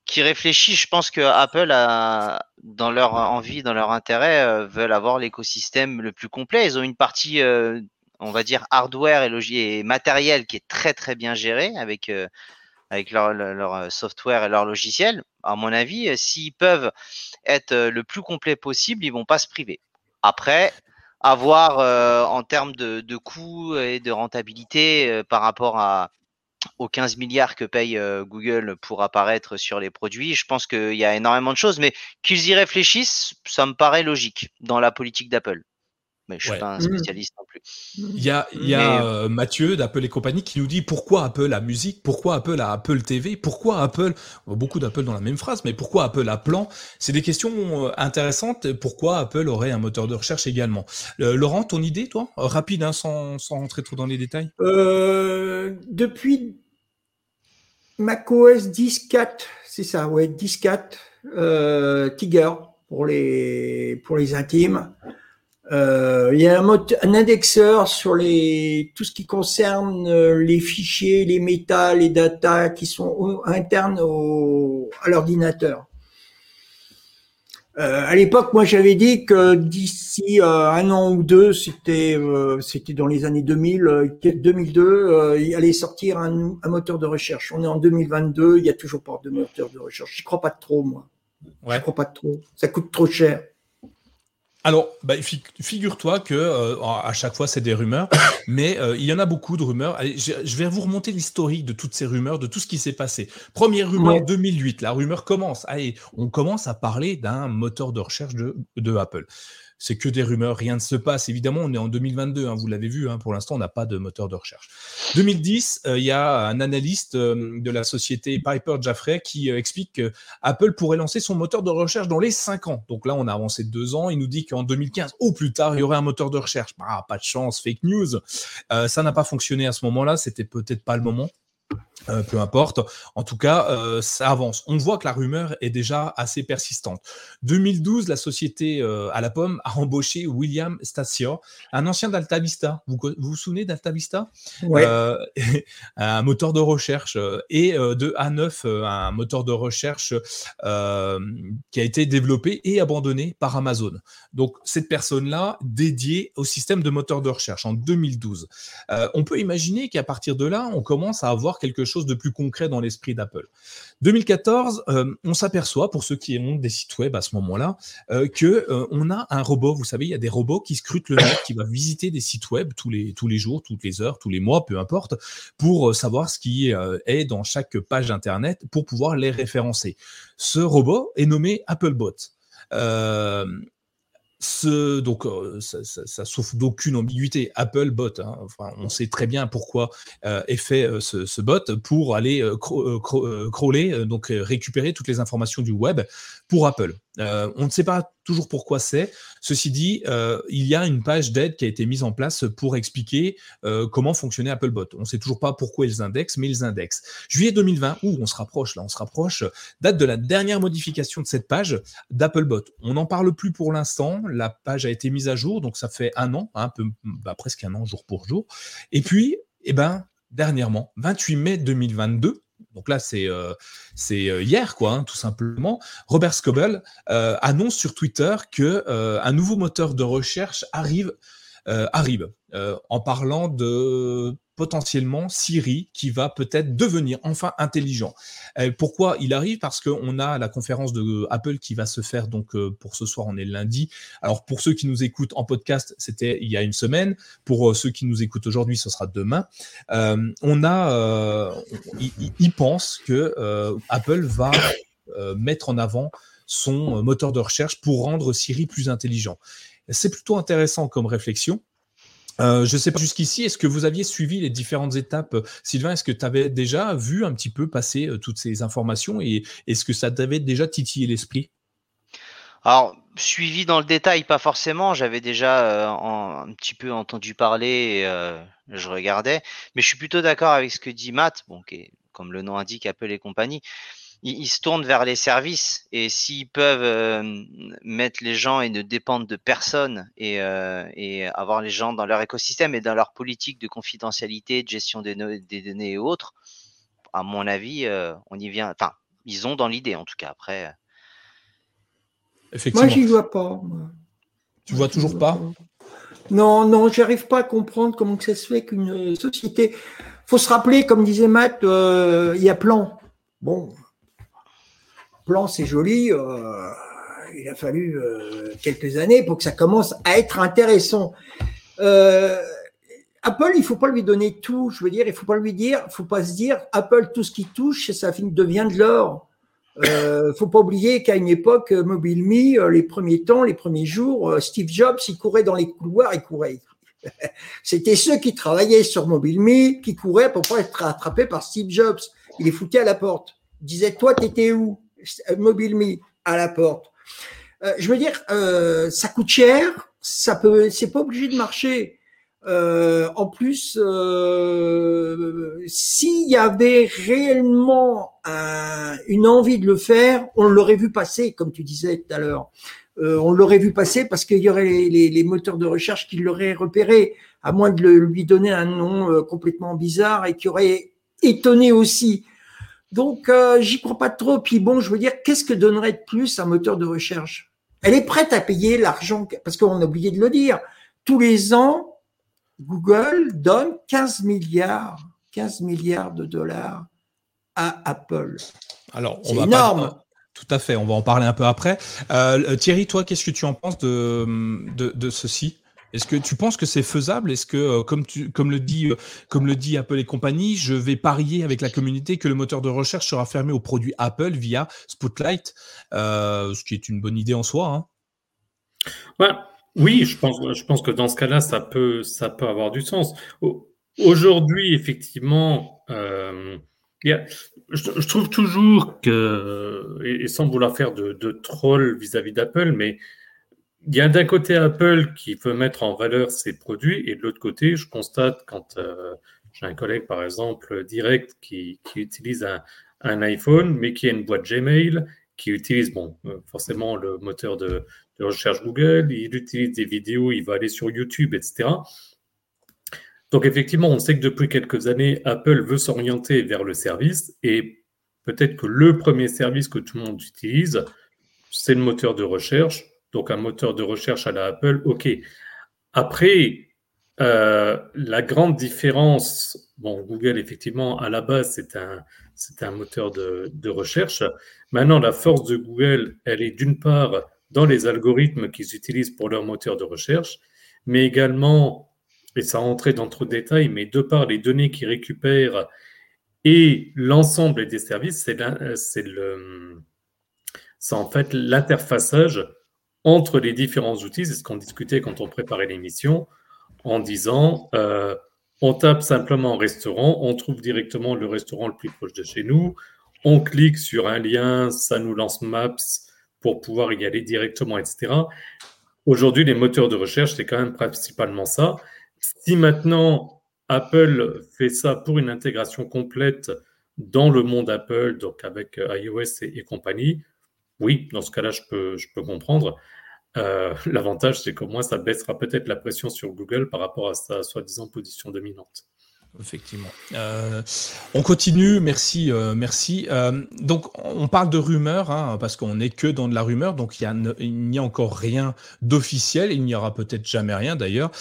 Speaker 2: qui réfléchit, je pense que Apple dans leur envie, dans leur intérêt, veulent avoir l'écosystème le plus complet. Ils ont une partie on va dire hardware et, et, matériel qui est très très bien géré avec euh, leur, euh, software et leur logiciel. À mon avis, euh, s'ils peuvent être le plus complet possible, ils vont pas se priver. Après, avoir en termes de, de coûts et de rentabilité par rapport à, aux 15 milliards que paye Google pour apparaître sur les produits, je pense qu'il y a énormément de choses, mais qu'ils y réfléchissent, ça me paraît logique dans la politique d'Apple mais je suis pas un mmh. spécialiste non plus.
Speaker 1: Il y a, il y a euh, Mathieu d'Apple et compagnie qui nous dit pourquoi Apple a musique, pourquoi Apple a Apple TV, pourquoi Apple, beaucoup d'Apple dans la même phrase, mais pourquoi Apple a plan? C'est des questions euh, intéressantes. Pourquoi Apple aurait un moteur de recherche également euh, Laurent, ton idée, toi? Rapide, hein, sans, sans rentrer trop dans les détails
Speaker 3: Depuis macOS 10.4, c'est ça, ouais, 10.4, Tiger pour les, pour les intimes. Euh, il y a un, un, indexeur sur les tout ce qui concerne euh, les fichiers, les méta, les data qui sont internes au, à l'ordinateur. Euh, à l'époque, moi, j'avais dit que d'ici euh, un an ou deux, c'était c'était dans les années 2000, 2002, il allait sortir un, un, moteur de recherche. On est en 2022, il y a toujours pas de moteur de recherche. J'y crois pas trop, moi. Ouais. Je crois pas trop. Ça coûte trop cher.
Speaker 1: Alors, bah, figure-toi que euh, à chaque fois c'est des rumeurs, *coughs* mais euh, il y en a beaucoup de rumeurs. je, vais vous remonter l'historique de toutes ces rumeurs, de tout ce qui s'est passé. Première rumeur 2008, la rumeur commence. Allez, on commence à parler d'un moteur de recherche de, de Apple c'est que des rumeurs, rien ne se passe. Évidemment, on est en 2022, hein, vous l'avez vu, hein, pour l'instant, on n'a pas de moteur de recherche. 2010, euh, il y a un analyste euh, de la société Piper Jaffray qui euh, explique que Apple pourrait lancer son moteur de recherche dans les 5 ans. Donc là, on a avancé de 2 ans. Il nous dit qu'en 2015, ou plus tard, il y aurait un moteur de recherche. Ah, pas de chance, fake news. ça n'a pas fonctionné à ce moment-là, c'était peut-être pas le moment. Euh, peu importe. En tout cas, euh, ça avance. On voit que la rumeur est déjà assez persistante. 2012, la société euh, à la pomme a embauché William Stacia, un ancien d'Alta Vista. Vous, vous, souvenez d'Alta Vista?
Speaker 3: Ouais. *laughs*
Speaker 1: Un moteur de recherche et de A9, un moteur de recherche qui a été développé et abandonné par Amazon. Donc cette personne-là dédiée au système de moteur de recherche en 2012. on peut imaginer qu'à partir de là, on commence à avoir quelque chose de plus concret dans l'esprit d'Apple. 2014, euh, on s'aperçoit, pour ceux qui ont des sites web à ce moment-là, euh, que euh, on a un robot. Vous savez, il y a des robots qui scrutent le net, qui va visiter des sites web tous les tous les jours, toutes les heures, tous les mois, peu importe, pour savoir ce qui est dans chaque page internet, pour pouvoir les référencer. Ce robot est nommé Applebot ce, donc, euh, ça, souffre d'aucune ambiguïté. Apple bot, hein. on sait très bien pourquoi euh, est fait euh, ce, bot pour aller crawler, donc récupérer toutes les informations du web pour Apple. On ne sait pas toujours pourquoi c'est. Ceci dit, il y a une page d'aide qui a été mise en place pour expliquer comment fonctionnait Applebot. On ne sait toujours pas pourquoi ils indexent, mais ils indexent. Juillet 2020, où on se rapproche là, on se rapproche, date de la dernière modification de cette page d'Applebot. On n'en parle plus pour l'instant la page a été mise à jour, donc ça fait un an, bah, presque un an jour pour jour. Et puis, eh ben, dernièrement, 28 mai 2022, donc là c'est euh, euh, hier quoi, hein, tout simplement. Robert Scoble euh, annonce sur Twitter que un nouveau moteur de recherche arrive arrive en parlant de potentiellement Siri qui va peut-être devenir enfin intelligent. Euh, pourquoi il arrive? Parce qu'on a la conférence de Apple qui va se faire donc euh, pour ce soir, on est lundi. Alors pour ceux qui nous écoutent en podcast, c'était il y a une semaine. Pour euh, ceux qui nous écoutent aujourd'hui, ce sera demain. on a, il, pense que Apple va mettre en avant son moteur de recherche pour rendre Siri plus intelligent. C'est plutôt intéressant comme réflexion. Euh, je ne sais pas jusqu'ici, est-ce que vous aviez suivi les différentes étapes? Sylvain, est-ce que tu avais déjà vu un petit peu passer euh, toutes ces informations et est-ce que ça t'avait déjà titillé l'esprit?
Speaker 2: Alors, suivi dans le détail, pas forcément. J'avais déjà euh, un petit peu entendu parler je regardais. Mais je suis plutôt d'accord avec ce que dit Matt, comme le nom indique, Apple et compagnie ils, se tournent vers les services et s'ils peuvent euh, mettre les gens et ne dépendre de personne et, euh, et, avoir les gens dans leur écosystème et dans leur politique de confidentialité, de gestion des, des données et autres, à mon avis, euh, on y vient. Enfin, ils ont dans l'idée en tout cas. Après,
Speaker 3: Effectivement. Moi, j'y vois pas.
Speaker 1: Tu vois toujours pas,
Speaker 3: Non, non, j'arrive pas à comprendre comment ça se fait qu'une société. Faut se rappeler, comme disait Matt, il y a plan. Bon, plan, c'est joli. Euh, il a fallu euh, quelques années pour que ça commence à être intéressant. Euh, Apple, il faut pas lui donner tout. Je veux dire, il faut pas lui dire, faut pas se dire Apple, tout ce qui touche, ça devient de l'or. Euh, faut pas oublier qu'à une époque, MobileMe, les premiers temps, les premiers jours, Steve Jobs, il courait dans les couloirs, il courait. *laughs* C'était ceux qui travaillaient sur MobileMe qui couraient pour pas être attrapés par Steve Jobs. Il les foutait à la porte. Il disait, toi, t'étais où? MobileMe à la porte. Euh, je veux dire, euh, ça coûte cher, ça peut, c'est pas obligé de marcher. Euh, en plus, s'il y avait réellement une envie de le faire, on l'aurait vu passer, comme tu disais tout à l'heure. on l'aurait vu passer parce qu'il y aurait les, les, moteurs de recherche qui l'auraient repéré, à moins de lui donner un nom complètement bizarre et qui aurait étonné aussi donc, euh, j'y crois pas trop. Puis bon, je veux dire, qu'est-ce que donnerait de plus un moteur de recherche? Elle est prête à payer l'argent, parce qu'on a oublié de le dire. Tous les ans, Google donne 15 milliards, 15 milliards de dollars à Apple.
Speaker 1: Alors, c'est énorme. tout à fait, on va en parler un peu après. Euh, Thierry, toi, qu'est-ce que tu en penses de, de ceci? Est-ce que tu penses que c'est faisable? Est-ce que, euh, comme, tu, comme, le dit, euh, comme le dit Apple et compagnie, je vais parier avec la communauté que le moteur de recherche sera fermé aux produits Apple via Spotlight, euh, ce qui est une bonne idée en soi.
Speaker 4: Hein oui, je pense, que dans ce cas-là, ça peut, ça peut avoir du sens. Aujourd'hui, effectivement, je, trouve toujours que, et, sans vouloir faire de, de troll vis-à-vis d'Apple, mais il y a d'un côté Apple qui veut mettre en valeur ses produits et de l'autre côté, je constate quand euh, j'ai un collègue, par exemple, direct qui, utilise un, iPhone, mais qui a une boîte Gmail, qui utilise, bon, euh, forcément le moteur de, recherche Google, il utilise des vidéos, il va aller sur YouTube, etc. Donc effectivement, on sait que depuis quelques années, Apple veut s'orienter vers le service et peut-être que le premier service que tout le monde utilise, c'est le moteur de recherche donc un moteur de recherche à la Apple, ok. Après, euh, la grande différence, bon, Google, effectivement, à la base, c'est un, c'est un moteur de, recherche. Maintenant, la force de Google, elle est d'une part dans les algorithmes qu'ils utilisent pour leur moteur de recherche, mais également, et ça rentrait dans trop de détails, mais de par les données qu'ils récupèrent et l'ensemble des services, c'est, c'est, le, c'est en fait l'interfaçage entre les différents outils. C'est ce qu'on discutait quand on préparait l'émission, en disant euh, on tape simplement restaurant, on trouve directement le restaurant le plus proche de chez nous, on clique sur un lien, ça nous lance Maps pour pouvoir y aller directement, etc. Aujourd'hui, les moteurs de recherche, c'est quand même principalement ça. Si maintenant Apple fait ça pour une intégration complète dans le monde Apple, donc avec euh, iOS et, compagnie, oui, dans ce cas-là, je peux, comprendre. Euh, *laughs* l'avantage, c'est qu'au moins, ça baissera peut-être la pression sur Google par rapport à sa soi-disant position dominante.
Speaker 1: Effectivement. Euh, on continue, merci, euh, merci. Euh, donc, on parle de rumeurs, hein, parce qu'on n'est que dans de la rumeur, donc il n'y a, encore rien d'officiel, il n'y aura peut-être jamais rien d'ailleurs.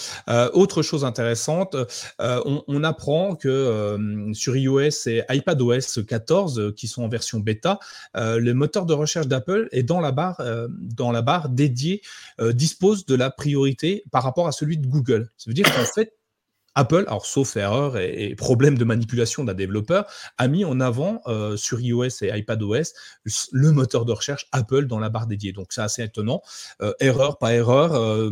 Speaker 1: autre chose intéressante, on, on, apprend que sur iOS et iPadOS 14, qui sont en version bêta, le moteur de recherche d'Apple est dans la barre, dans la barre dédiée, dispose de la priorité par rapport à celui de Google. Ça veut dire qu'en fait, Apple, alors sauf erreur et, problème de manipulation d'un développeur, a mis en avant euh, sur iOS et iPadOS le moteur de recherche Apple dans la barre dédiée. Donc c'est assez étonnant. Euh, erreur, pas erreur, euh,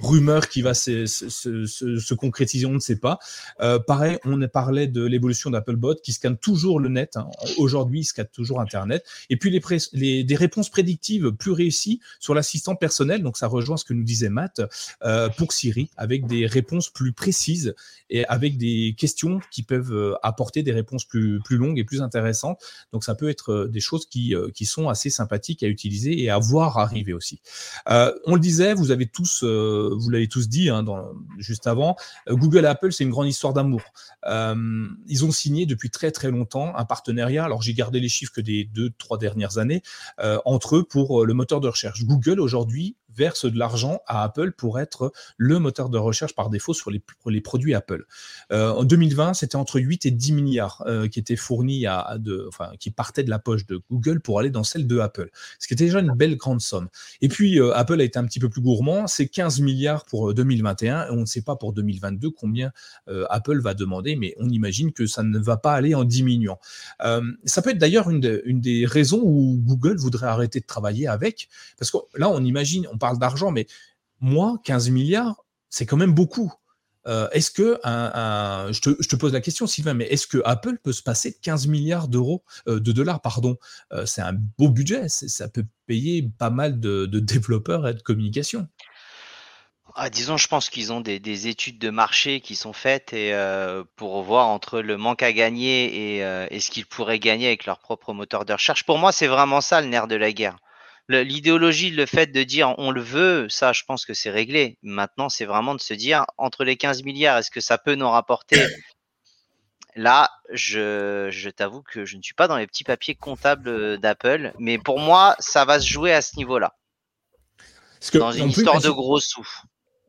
Speaker 1: rumeur qui va se, se, se, se, concrétiser, on ne sait pas. Euh, pareil, on parlait de l'évolution d'Applebot qui scanne toujours le net. Hein. Aujourd'hui, il scanne toujours Internet. Et puis les, les, des réponses prédictives plus réussies sur l'assistant personnel. Donc ça rejoint ce que nous disait Matt euh, pour Siri, avec des réponses plus précises et avec des questions qui peuvent euh, apporter des réponses plus, plus longues et plus intéressantes. Donc ça peut être euh, des choses qui, euh, qui sont assez sympathiques à utiliser et à voir arriver aussi. Euh, on le disait, vous avez tous vous l'avez tous dit hein, juste avant, Google et Apple, c'est une grande histoire d'amour. Euh, ils ont signé depuis très très longtemps un partenariat, alors j'ai gardé les chiffres que des deux, trois dernières années, euh, entre eux pour le moteur de recherche. Google aujourd'hui verse de l'argent à Apple pour être le moteur de recherche par défaut sur les, produits Apple. Euh, en 2020, c'était entre 8 et 10 milliards euh, qui étaient fournis à, enfin, qui partaient de la poche de Google pour aller dans celle de Apple, ce qui était déjà une belle grande somme. Et puis euh, Apple a été un petit peu plus gourmand, c'est 15 milliards pour 2021 et on ne sait pas pour 2022 combien Apple va demander, mais on imagine que ça ne va pas aller en diminuant. ça peut être d'ailleurs une, une des raisons où Google voudrait arrêter de travailler avec, parce que là on imagine, on parle d'argent, mais moi, 15 milliards, c'est quand même beaucoup. Euh, est-ce que, un, je, te, pose la question, Sylvain, mais est-ce que Apple peut se passer de 15 milliards d'euros, euh, de dollars, pardon? Euh, C'est un beau budget, ça peut payer pas mal de, développeurs et de communication.
Speaker 2: Ah, disons, je pense qu'ils ont des, études de marché qui sont faites et pour voir entre le manque à gagner et, et ce qu'ils pourraient gagner avec leur propre moteur de recherche. Pour moi, c'est vraiment ça le nerf de la guerre l'idéologie, le fait de dire on le veut, ça, je pense que c'est réglé. Maintenant, c'est vraiment de se dire entre les 15 milliards, est-ce que ça peut nous rapporter *coughs* Là, je, je t'avoue que je ne suis pas dans les petits papiers comptables d'Apple, mais pour moi, ça va se jouer à ce niveau-là. Dans une histoire de gros sous.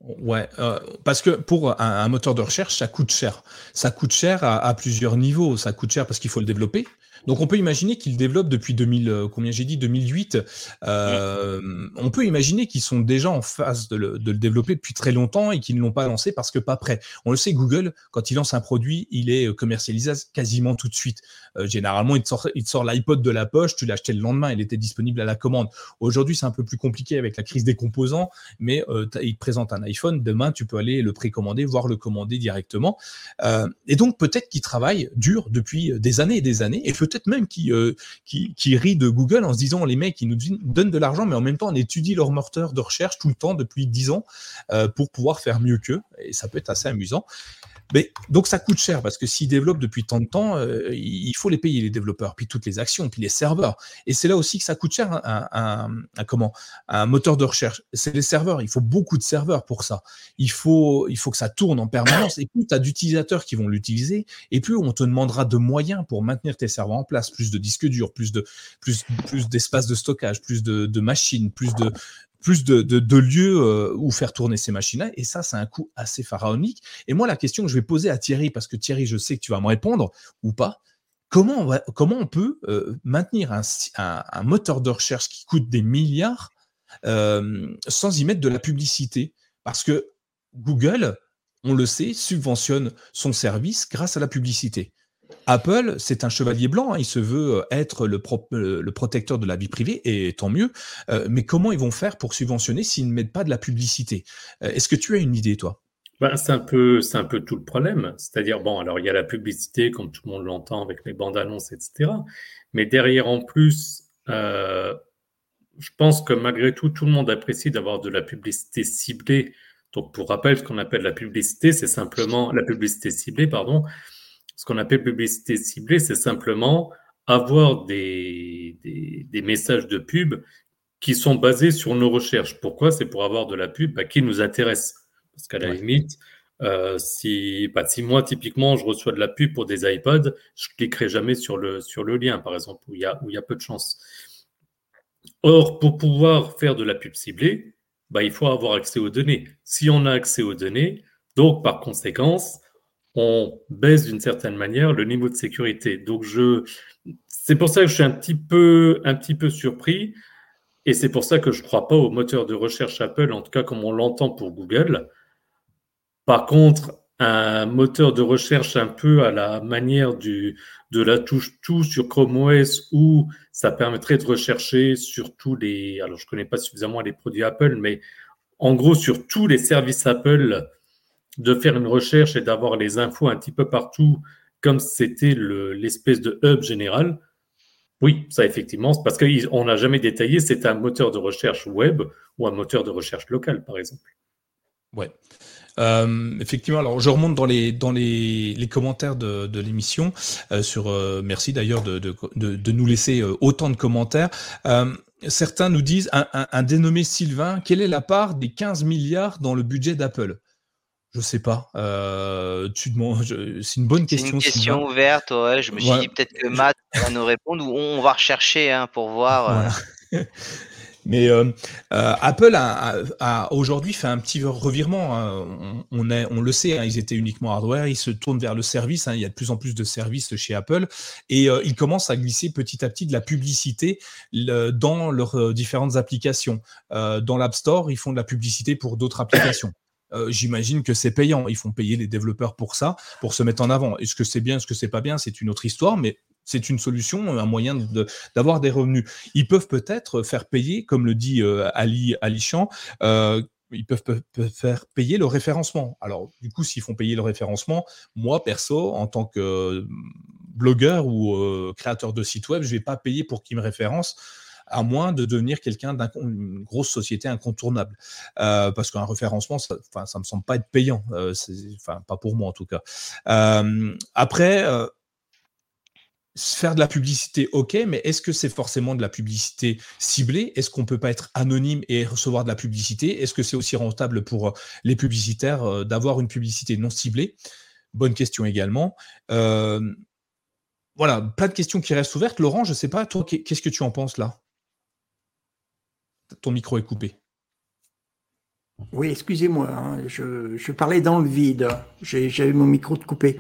Speaker 1: Ouais, euh, parce que pour un, moteur de recherche, ça coûte cher. Ça coûte cher à, à plusieurs niveaux. Ça coûte cher parce qu'il faut le développer. Donc on peut imaginer qu'ils développent depuis 2000, euh, combien j'ai dit, 2008. Euh, on peut imaginer qu'ils sont déjà en phase de le, développer depuis très longtemps et qu'ils ne l'ont pas lancé parce que pas prêt. On le sait, Google, quand il lance un produit, il est commercialisé quasiment tout de suite. Euh, généralement, il te sort, l'iPod de la poche, tu l'achetais le lendemain, il était disponible à la commande. Aujourd'hui, c'est un peu plus compliqué avec la crise des composants, mais il te présente un iPhone, demain, tu peux aller le précommander, voire le commander directement. et donc, peut-être qu'ils travaillent dur depuis des années et des années, peut-être même qui, euh, qui, qui rit de Google en se disant les mecs, ils nous donnent de l'argent, mais en même temps, on étudie leur moteur de recherche tout le temps depuis 10 ans euh, pour pouvoir faire mieux qu'eux. Et ça peut être assez amusant. Mais donc ça coûte cher parce que s'ils développent depuis tant de temps, euh, il faut les payer les développeurs, puis toutes les actions, puis les serveurs. Et c'est là aussi que ça coûte cher un, un, comment un moteur de recherche. C'est les serveurs. Il faut beaucoup de serveurs pour ça. Il faut il faut que ça tourne en permanence. Et plus tu as d'utilisateurs qui vont l'utiliser, et plus on te demandera de moyens pour maintenir tes serveurs en place, plus de disques durs, plus de d'espace de stockage, plus de, machines, plus de lieux euh, où faire tourner ces machines-là. Et ça, c'est un coût assez pharaonique. Et moi, la question que je vais poser à Thierry, parce que Thierry, je sais que tu vas me répondre ou pas, comment on, comment on peut euh, maintenir un, moteur de recherche qui coûte des milliards euh, sans y mettre de la publicité? Parce que Google, on le sait, subventionne son service grâce à la publicité. Apple, c'est un chevalier blanc. Hein. il se veut être le, le, protecteur de la vie privée, et tant mieux. mais comment ils vont faire pour subventionner s'ils ne mettent pas de la publicité? Est-ce que tu as une idée, toi?
Speaker 4: Ben, c'est un peu, un peu tout le problème. C'est-à-dire, bon, alors il y a la publicité, comme tout le monde l'entend avec les bandes annonces, etc. Mais derrière, en plus, euh, je pense que malgré tout, tout le monde apprécie d'avoir de la publicité ciblée. Donc, pour rappel, ce qu'on appelle la publicité, c'est simplement la publicité ciblée, pardon. Ce qu'on appelle publicité ciblée, c'est simplement avoir des, des, des, messages de pub qui sont basés sur nos recherches. Pourquoi? C'est pour avoir de la pub bah, qui nous intéresse. Parce qu'à la limite, euh, si, bah, si moi, typiquement, je reçois de la pub pour des iPods, je cliquerai jamais sur le, sur le lien, par exemple, où il y a, où il y a peu de chance. Or, pour pouvoir faire de la pub ciblée, bah, il faut avoir accès aux données. Si on a accès aux données, donc par conséquence, on baisse d'une certaine manière le niveau de sécurité. Donc, je, c'est pour ça que je suis un petit peu, un petit peu surpris. Et c'est pour ça que je ne crois pas au moteur de recherche Apple, en tout cas comme on l'entend pour Google, par contre, un moteur de recherche un peu à la manière du, de la touche tout sur Chrome OS où ça permettrait de rechercher sur tous les, alors je connais pas suffisamment les produits Apple, mais en gros sur tous les services Apple, de faire une recherche et d'avoir les infos un petit peu partout comme c'était l'espèce de hub général. Oui, ça effectivement, parce qu'on n'a jamais détaillé, c'est un moteur de recherche web ou un moteur de recherche local, par exemple.
Speaker 1: Ouais. Euh, effectivement, alors je remonte dans les dans les, commentaires de, l'émission euh, sur. Euh, merci d'ailleurs de, de, de, nous laisser autant de commentaires. Certains nous disent un, dénommé Sylvain. Quelle est la part des 15 milliards dans le budget d'Apple? Je sais pas. Euh, tu demandes. C'est une bonne question.
Speaker 2: C'est une question ouverte. Ouais. Je me suis dit peut-être que Matt va nous répondre ou on va rechercher hein, pour voir. Voilà. *laughs*
Speaker 1: Mais euh, euh, Apple a, a, aujourd'hui fait un petit revirement. Hein. On, est, on le sait, hein, ils étaient uniquement hardware, ils se tournent vers le service. Hein. il y a de plus en plus de services chez Apple et euh, ils commencent à glisser petit à petit de la publicité le, dans leurs euh, différentes applications. Euh, dans l'App Store, ils font de la publicité pour d'autres applications. Euh, j'imagine que c'est payant. Ils font payer les développeurs pour ça, pour se mettre en avant. Est-ce que c'est bien, est-ce que c'est pas bien, c'est une autre histoire, mais c'est une solution, un moyen d'avoir des revenus. Ils peuvent peut-être faire payer, comme le dit euh, Ali, Ali Chan, euh, ils peuvent, peuvent, faire payer le référencement. Alors, du coup, s'ils font payer le référencement, moi, perso, en tant que euh, blogueur ou euh, créateur de site web, je vais pas payer pour qu'ils me référencent à moins de devenir quelqu'un d'une grosse société incontournable. Euh, parce qu'un référencement, ça, ça me semble pas être payant. Euh, pas pour moi en tout cas. Euh, après, faire de la publicité, ok, mais est-ce que c'est forcément de la publicité ciblée? Est-ce qu'on peut pas être anonyme et recevoir de la publicité? Est-ce que c'est aussi rentable pour les publicitaires d'avoir une publicité non ciblée? Bonne question également. Voilà, plein de questions qui restent ouvertes. Laurent, je ne sais pas, toi, qu'est-ce que tu en penses là? Ton micro est coupé.
Speaker 3: Oui, excusez-moi, hein, je, je, parlais dans le vide. J'ai mon micro de coupé.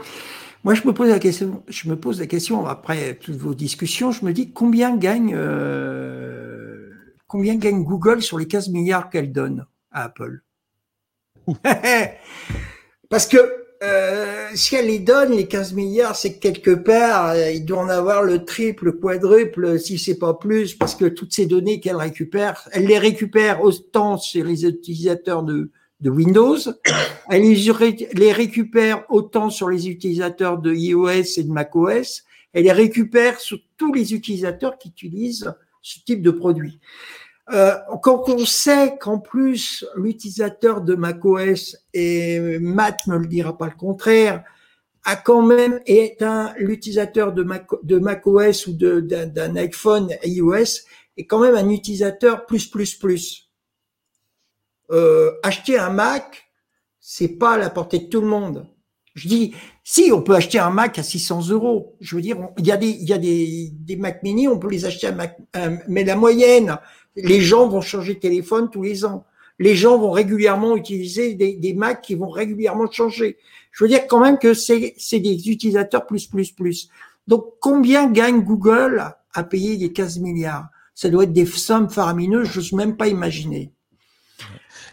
Speaker 3: Moi, je me pose la question, je me pose la question après toutes vos discussions, je me dis combien gagne, euh, combien gagne Google sur les 15 milliards qu'elle donne à Apple? *laughs* Parce que euh, si elle les donne, les 15 milliards, c'est que quelque part, euh, il doit en avoir le triple, le quadruple, si c'est pas plus, parce que toutes ces données qu'elle récupère, elle les récupère autant sur les utilisateurs de Windows. *coughs* Elle les récupère autant sur les utilisateurs de iOS et de macOS. Elle les récupère sur tous les utilisateurs qui utilisent ce type de produit. Euh, quand on sait qu'en plus l'utilisateur de macOS et Matt ne le dira pas le contraire, a quand même est un l'utilisateur de Mac de macOS ou d'un iPhone iOS est quand même un utilisateur plus plus plus euh, acheter un Mac, c'est pas à la portée de tout le monde. Je dis, si, on peut acheter un Mac à 600 euros. Je veux dire, il y a des, il y a des, des Mac mini, on peut les acheter à Mac, mais la moyenne, les gens vont changer de téléphone tous les ans. Les gens vont régulièrement utiliser des, des Macs qui vont régulièrement changer. Je veux dire quand même que c'est, des utilisateurs plus, plus, plus. Donc, combien gagne Google à payer les 15 milliards? Ça doit être des sommes faramineuses, je n'ose même pas imaginer.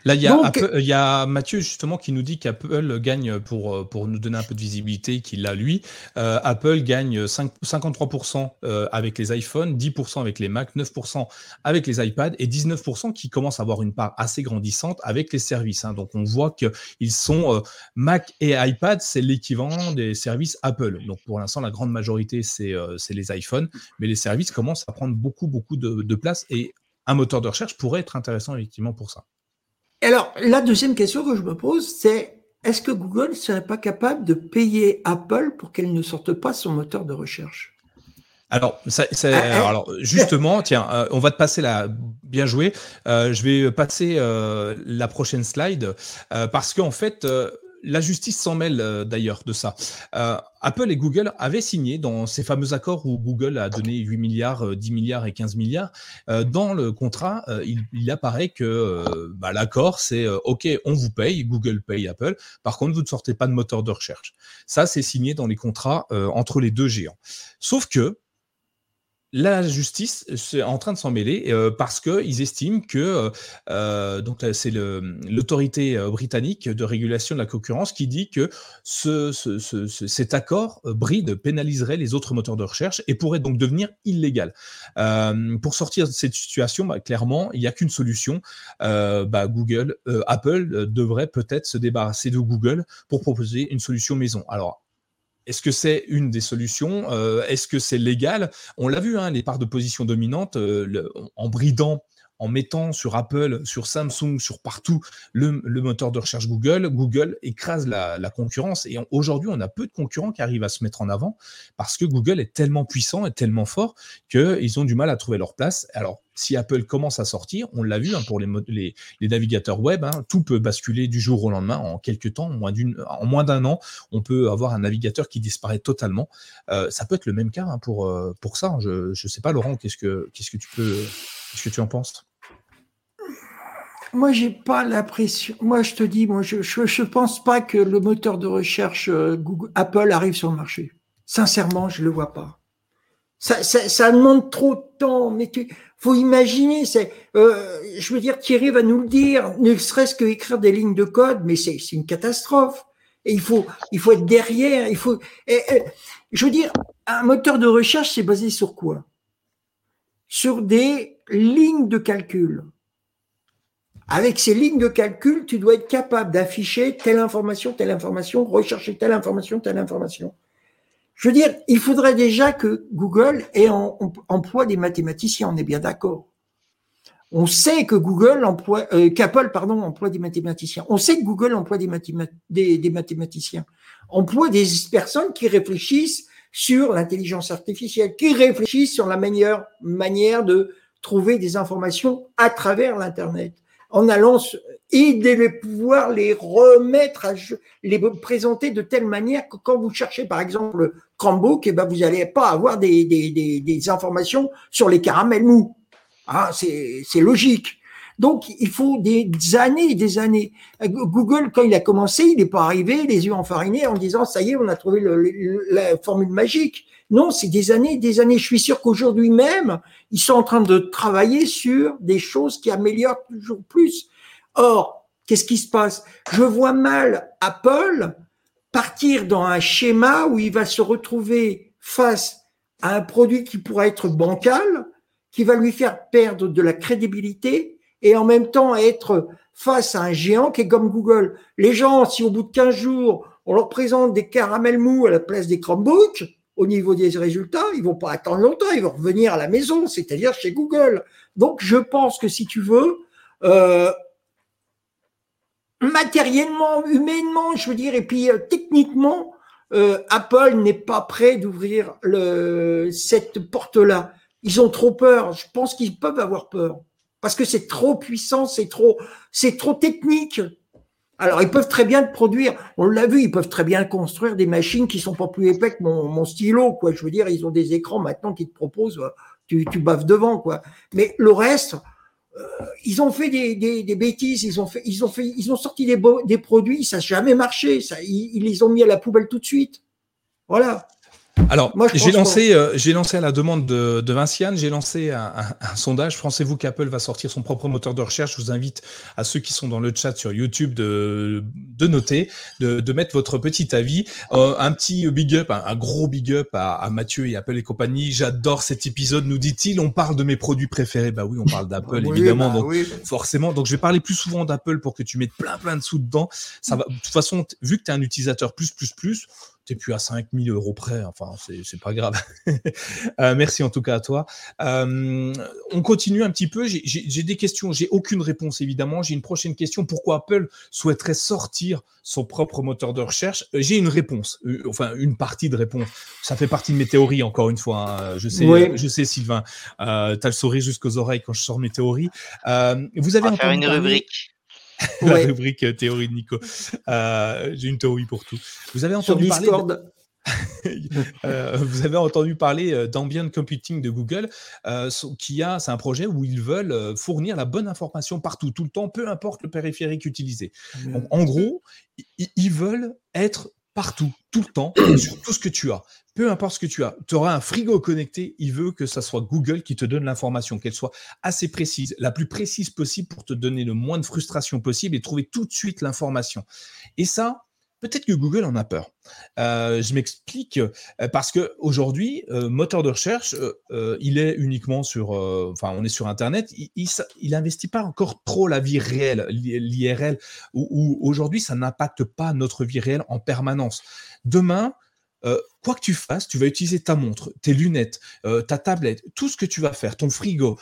Speaker 1: Là, il y, a il y a Mathieu justement qui nous dit qu'Apple gagne, pour, pour nous donner un peu de visibilité, qu'il l'a lui, euh, Apple gagne 5, 53% euh, avec les iPhones, 10% avec les Mac, 9% avec les iPads et 19% qui commencent à avoir une part assez grandissante avec les services. Hein. Donc on voit qu'ils sont euh, Mac et iPad, c'est l'équivalent des services Apple. Donc pour l'instant, la grande majorité, c'est les iPhones, mais les services commencent à prendre beaucoup, beaucoup de, de place et un moteur de recherche pourrait être intéressant effectivement pour ça.
Speaker 3: Alors, la deuxième question que je me pose, c'est est-ce que Google ne serait pas capable de payer Apple pour qu'elle ne sorte pas son moteur de recherche?
Speaker 1: Alors, ça, ah, ah. alors, justement, tiens, euh, on va te passer la bien joué. Euh, je vais passer euh, la prochaine slide parce qu'en fait, la justice s'en mêle euh, d'ailleurs de ça. Euh, Apple et Google avaient signé dans ces fameux accords où Google a donné 8 milliards, 10 euh, milliards et 15 milliards. dans le contrat, il, apparaît que bah, l'accord, c'est OK, on vous paye, Google paye Apple. Par contre, vous ne sortez pas de moteur de recherche. Ça, c'est signé dans les contrats entre les deux géants. Sauf que la justice est en train de s'en mêler euh, parce qu'ils estiment que euh, euh, donc c'est l'autorité britannique de régulation de la concurrence qui dit que ce, cet accord bride pénaliserait les autres moteurs de recherche et pourrait donc devenir illégal. pour sortir de cette situation, bah, clairement, il n'y a qu'une solution. Bah, Google, Apple devrait peut-être se débarrasser de Google pour proposer une solution maison. Alors est-ce que c'est une des solutions euh, Est-ce que c'est légal? On l'a vu, hein, les parts de position dominante, euh, en bridant en mettant sur Apple, sur Samsung, sur partout le, moteur de recherche Google, Google écrase la, concurrence. Et aujourd'hui, on a peu de concurrents qui arrivent à se mettre en avant parce que Google est tellement puissant et tellement fort qu'ils ont du mal à trouver leur place. Alors, si Apple commence à sortir, on l'a vu hein, pour les, navigateurs web, hein, tout peut basculer du jour au lendemain en quelques temps, en moins d'un an, on peut avoir un navigateur qui disparaît totalement. Euh, ça peut être le même cas hein, pour, euh, pour ça. Je ne sais pas, Laurent, qu'est-ce que, qu'est-ce que tu peux, qu'est-ce que tu en penses
Speaker 3: moi, j'ai pas l'impression. Moi, je te dis, moi, je, je, pense pas que le moteur de recherche euh, Google, Apple arrive sur le marché. Sincèrement, je le vois pas. Ça demande trop de temps. Mais tu, faut imaginer. C'est, euh, je veux dire, Thierry va nous le dire. Ne serait-ce que écrire des lignes de code, mais c'est, c'est une catastrophe. Et il faut, il faut être derrière. Il faut. je veux dire, un moteur de recherche, c'est basé sur quoi? Sur des lignes de calcul. Avec ces lignes de calcul, tu dois être capable d'afficher telle information, telle information, rechercher telle information, telle information. Je veux dire, il faudrait déjà que Google ait en, emploie des mathématiciens, on est bien d'accord. On sait que Google emploie, euh, qu'Apple, pardon, emploie des mathématiciens. On sait que Google emploie des, des, des mathématiciens. Emploie des personnes qui réfléchissent sur l'intelligence artificielle, qui réfléchissent sur la meilleure manière de trouver des informations à travers l'Internet en allant et de pouvoir les remettre, à, les présenter de telle manière que quand vous cherchez par exemple le Chromebook, et eh ben vous n'allez pas avoir des, des, des, informations sur les caramels mous. Ah, c'est logique. Donc, il faut des années et des années. Google, quand il a commencé, il n'est pas arrivé les yeux enfarinés en disant, ça y est, on a trouvé la formule magique. Non, c'est des années des années. Je suis sûr qu'aujourd'hui même, ils sont en train de travailler sur des choses qui améliorent toujours plus. Or, qu'est-ce qui se passe? Je vois mal Apple partir dans un schéma où il va se retrouver face à un produit qui pourrait être bancal, qui va lui faire perdre de la crédibilité et en même temps être face à un géant qui est comme Google. Les gens, si au bout de 15 jours, on leur présente des caramels mous à la place des Chromebooks, au niveau des résultats, ils vont pas attendre longtemps, ils vont revenir à la maison, c'est-à-dire chez Google. Donc, je pense que si tu veux, euh, matériellement, humainement, je veux dire, et puis euh, techniquement, euh, Apple n'est pas prêt d'ouvrir cette porte-là. Ils ont trop peur. Je pense qu'ils peuvent avoir peur parce que c'est trop puissant, c'est trop, c'est trop technique. Alors, ils peuvent très bien produire, on l'a vu, ils peuvent très bien construire des machines qui sont pas plus épais que mon, stylo, quoi. Je veux dire, ils ont des écrans maintenant qui te proposent, euh, tu, tu devant, quoi. Mais le reste, euh, ils ont fait des, bêtises, ils ont fait, ils ont fait, ils ont sorti des, produits, ça n'a jamais marché, ils, les ont mis à la poubelle tout de suite. Voilà.
Speaker 1: Alors, j'ai lancé, euh, j'ai lancé à la demande de, de Vinciane, j'ai lancé un, sondage. Pensez-vous qu'Apple va sortir son propre moteur de recherche? Je vous invite à ceux qui sont dans le chat sur YouTube de, de noter, de, de mettre votre petit avis. Euh, un petit big up, un, gros big up à, à, Mathieu et Apple et compagnie. J'adore cet épisode, nous dit-il. On parle de mes produits préférés. Bah oui, on parle d'Apple *laughs* évidemment, bah donc forcément. Donc je vais parler plus souvent d'Apple pour que tu mettes plein plein de sous dedans. Ça va. De toute façon, vu que tu es un utilisateur plus plus plus t'es plus à 5000 euros près. Enfin, c'est pas grave. *laughs* euh, merci en tout cas à toi. Euh, on continue un petit peu. J'ai des questions. J'ai aucune réponse évidemment. J'ai une prochaine question. Pourquoi Apple souhaiterait sortir son propre moteur de recherche? Euh, J'ai une réponse. Enfin, une partie de réponse. Ça fait partie de mes théories encore une fois. Hein. Je sais, je sais, Sylvain. Euh, T'as le sourire jusqu'aux oreilles quand je sors mes théories. vous avez
Speaker 2: On va faire une rubrique.
Speaker 1: La rubrique euh, théorie de Nico. Euh, j'ai une théorie pour tout. Vous avez entendu parler. *laughs* euh, vous avez entendu parler d'ambient computing de Google, euh, qui a, c'est un projet où ils veulent fournir la bonne information partout, tout le temps, peu importe le périphérique utilisé. Donc, en gros, ils veulent être partout, tout le temps, *clears throat* sur tout ce que tu as. Peu importe ce que tu as, tu auras un frigo connecté, il veut que ça soit Google qui te donne l'information, qu'elle soit assez précise, la plus précise possible pour te donner le moins de frustration possible et trouver tout de suite l'information. Et ça, Peut-être que Google en a peur. Euh, je m'explique euh, parce que aujourd'hui, euh, moteur de recherche, il est uniquement sur, enfin, on est sur Internet. Il, n'investit pas encore trop la vie réelle, l'IRL, où, aujourd'hui, ça n'impacte pas notre vie réelle en permanence. Demain, quoi que tu fasses, tu vas utiliser ta montre, tes lunettes, ta tablette, tout ce que tu vas faire, ton frigo,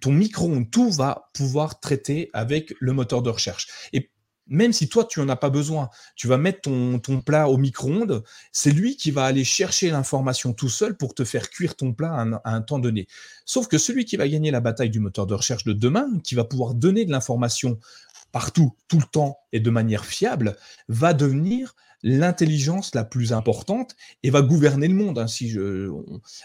Speaker 1: ton micro-ondes, tout va pouvoir traiter avec le moteur de recherche. Et même si toi, tu n'en as pas besoin, tu vas mettre ton, plat au micro-ondes, c'est lui qui va aller chercher l'information tout seul pour te faire cuire ton plat à un, temps donné. Sauf que celui qui va gagner la bataille du moteur de recherche de demain, qui va pouvoir donner de l'information partout, tout le temps et de manière fiable, va devenir l'intelligence la plus importante et va gouverner le monde. Hein. Si je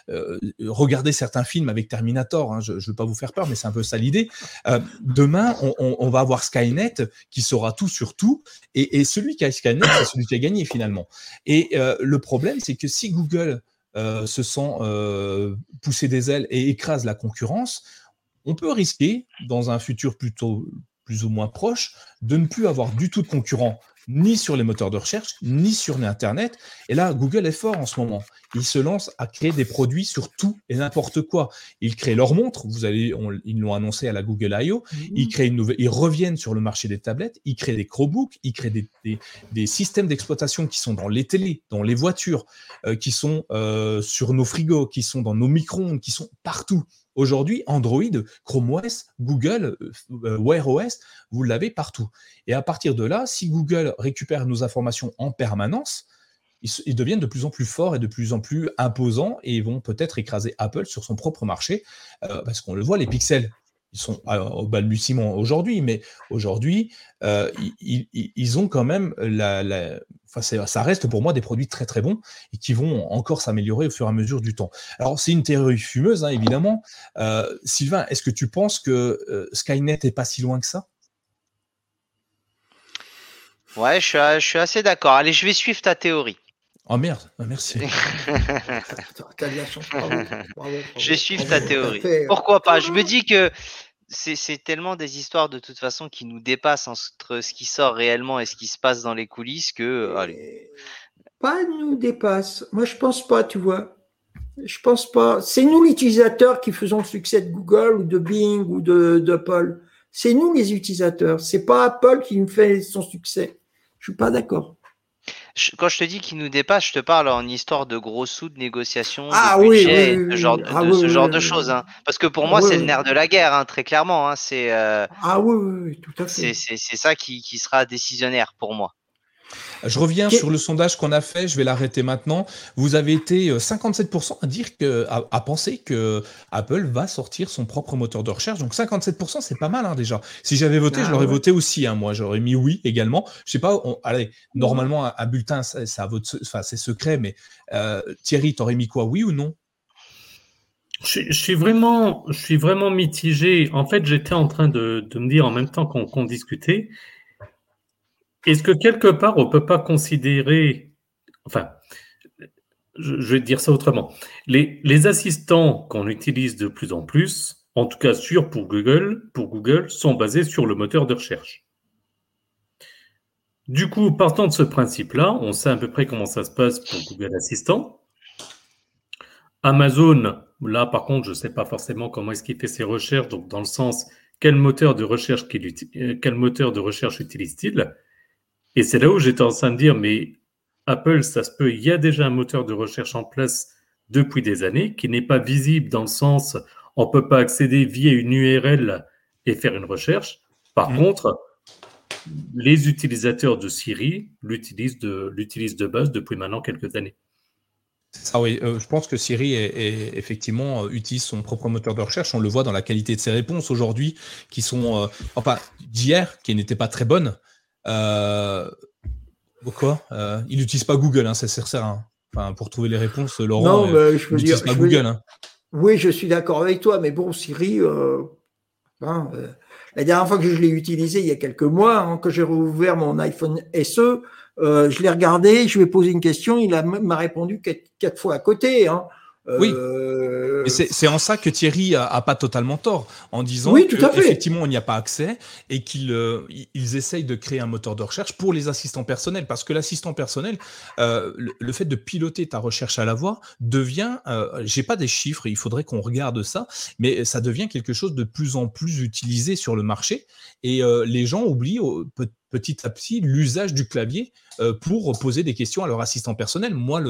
Speaker 1: euh, regardez certains films avec Terminator, hein, je ne veux pas vous faire peur, mais c'est un peu ça l'idée. Euh, demain, on, va avoir Skynet qui saura tout sur tout, et, celui qui a Skynet, c'est celui qui a gagné finalement. Et euh, le problème, c'est que si Google se sent pousser des ailes et écrase la concurrence, on peut risquer, dans un futur plutôt plus ou moins proche, de ne plus avoir du tout de concurrents ni sur les moteurs de recherche, ni sur Internet. Et là, Google est fort en ce moment. Ils se lancent à créer des produits sur tout et n'importe quoi. Ils créent leur montre, vous allez, ils l'ont annoncé à la Google I.O. Mhm. Ils créent une nouvelle, ils reviennent sur le marché des tablettes. Ils créent des Chromebooks, ils créent des, des, systèmes d'exploitation qui sont dans les télés, dans les voitures, euh, qui sont euh, sur nos frigos, qui sont dans nos micro-ondes, qui sont partout. Aujourd'hui, Android, Chrome OS, Google, euh, euh, Wear OS, vous l'avez partout. Et à partir de là, si Google récupère nos informations en permanence, ils, deviennent de plus en plus forts et de plus en plus imposants et vont peut-être écraser Apple sur son propre marché. Euh, parce qu'on le voit, les pixels, ils sont au balbutiement aujourd'hui, mais aujourd'hui, ils, ont quand même la, ça reste pour moi des produits très très bons et qui vont encore s'améliorer au fur et à mesure du temps. Alors c'est une théorie fumeuse, hein, évidemment. Euh, Sylvain, est-ce que tu penses que euh, Skynet n'est pas si loin que ça?
Speaker 2: Ouais, je suis, assez d'accord. Allez, je vais suivre ta théorie.
Speaker 1: Oh merde, ah, merci. *laughs*
Speaker 2: je vais suivre ta théorie. Pourquoi pas? Je me dis que c'est tellement des histoires de toute façon qui nous dépassent entre ce qui sort réellement et ce qui se passe dans les coulisses que. Euh, allez.
Speaker 3: Pas nous dépasse. Moi, je pense pas, tu vois. Je pense pas. C'est nous, l'utilisateur, qui faisons le succès de Google ou de Bing ou d'Apple. C'est nous, les utilisateurs. C'est pas Apple qui nous fait son succès. Je suis pas d'accord
Speaker 2: quand je te dis qu'il nous dépasse, je te parle en histoire de gros sous de négociation, ah, de budget, oui, ce genre, de, ah ce genre de choses. Hein. Parce que pour moi, c'est le nerf de la guerre, hein, très clairement. Hein. C'est, euh,
Speaker 3: ah oui, oui, tout à fait.
Speaker 2: C'est ça qui, qui sera décisionnaire pour moi.
Speaker 1: Je reviens sur le sondage qu'on a fait, je vais l'arrêter maintenant. Vous avez été 57% euh, à dire que, à, penser que Apple va sortir son propre moteur de recherche. Donc 57%, c'est pas mal hein, déjà. Si j'avais voté, je ah l'aurais voté aussi. Hein, moi, j'aurais mis oui également. Je sais pas. allez, normalement, un, bulletin, ça, ça c'est secret, mais euh, Thierry, t'aurais mis quoi, oui ou non?
Speaker 4: Je, suis vraiment, je suis vraiment mitigé. En fait, j'étais en train de, me dire en même temps qu'on discutait, est-ce que quelque part, on ne peut pas considérer, enfin, je, vais dire ça autrement. Les, assistants qu'on utilise de plus en plus, en tout cas sur pour Google, sont basés sur le moteur de recherche. Du coup, partant de ce principe-là, on sait à peu près comment ça se passe pour Google Assistant. Amazon, là par contre, je ne sais pas forcément comment est-ce qu'il fait ses recherches, donc dans le sens quel moteur de recherche, euh, quel moteur de recherche utilise-t-il? Et c'est là où j'étais en train de dire, mais Apple, ça se peut, il y a déjà un moteur de recherche en place depuis des années qui n'est pas visible dans le sens on ne peut pas accéder via une URL et faire une recherche. Par mmh. contre, les utilisateurs de Siri l'utilisent de, de base depuis maintenant quelques années.
Speaker 1: Ah oui, euh, je pense que Siri est, effectivement euh, utilise son propre moteur de recherche. On le voit dans la qualité de ses réponses aujourd'hui, qui sont, euh, enfin, d'hier, qui n'étaient pas très bonnes. Pourquoi Il n'utilise pas Google, hein, ça sert à Enfin, pour trouver les réponses, Laurent,
Speaker 3: non, je veux dire, pas Google. Hein. Oui, je suis d'accord avec toi, mais bon, Siri, hein, la dernière fois que je l'ai utilisé, il y a quelques mois, hein, quand j'ai rouvert mon iPhone SE, euh, je l'ai regardé, je lui ai posé une question, il m'a répondu quatre, fois à côté. Hein.
Speaker 1: Oui. Euh, c'est en ça que Thierry a, pas totalement tort, en disant qu'effectivement on n'y a pas accès et qu'ils euh, ils essayent de créer un moteur de recherche pour les assistants personnels, parce que l'assistant personnel, euh, le, fait de piloter ta recherche à la voix devient, j'ai pas des chiffres, il faudrait qu'on regarde ça, mais ça devient quelque chose de plus en plus utilisé sur le marché et les gens oublient peut petit à petit l'usage du clavier euh, pour poser des questions à leur assistant personnel. Moi,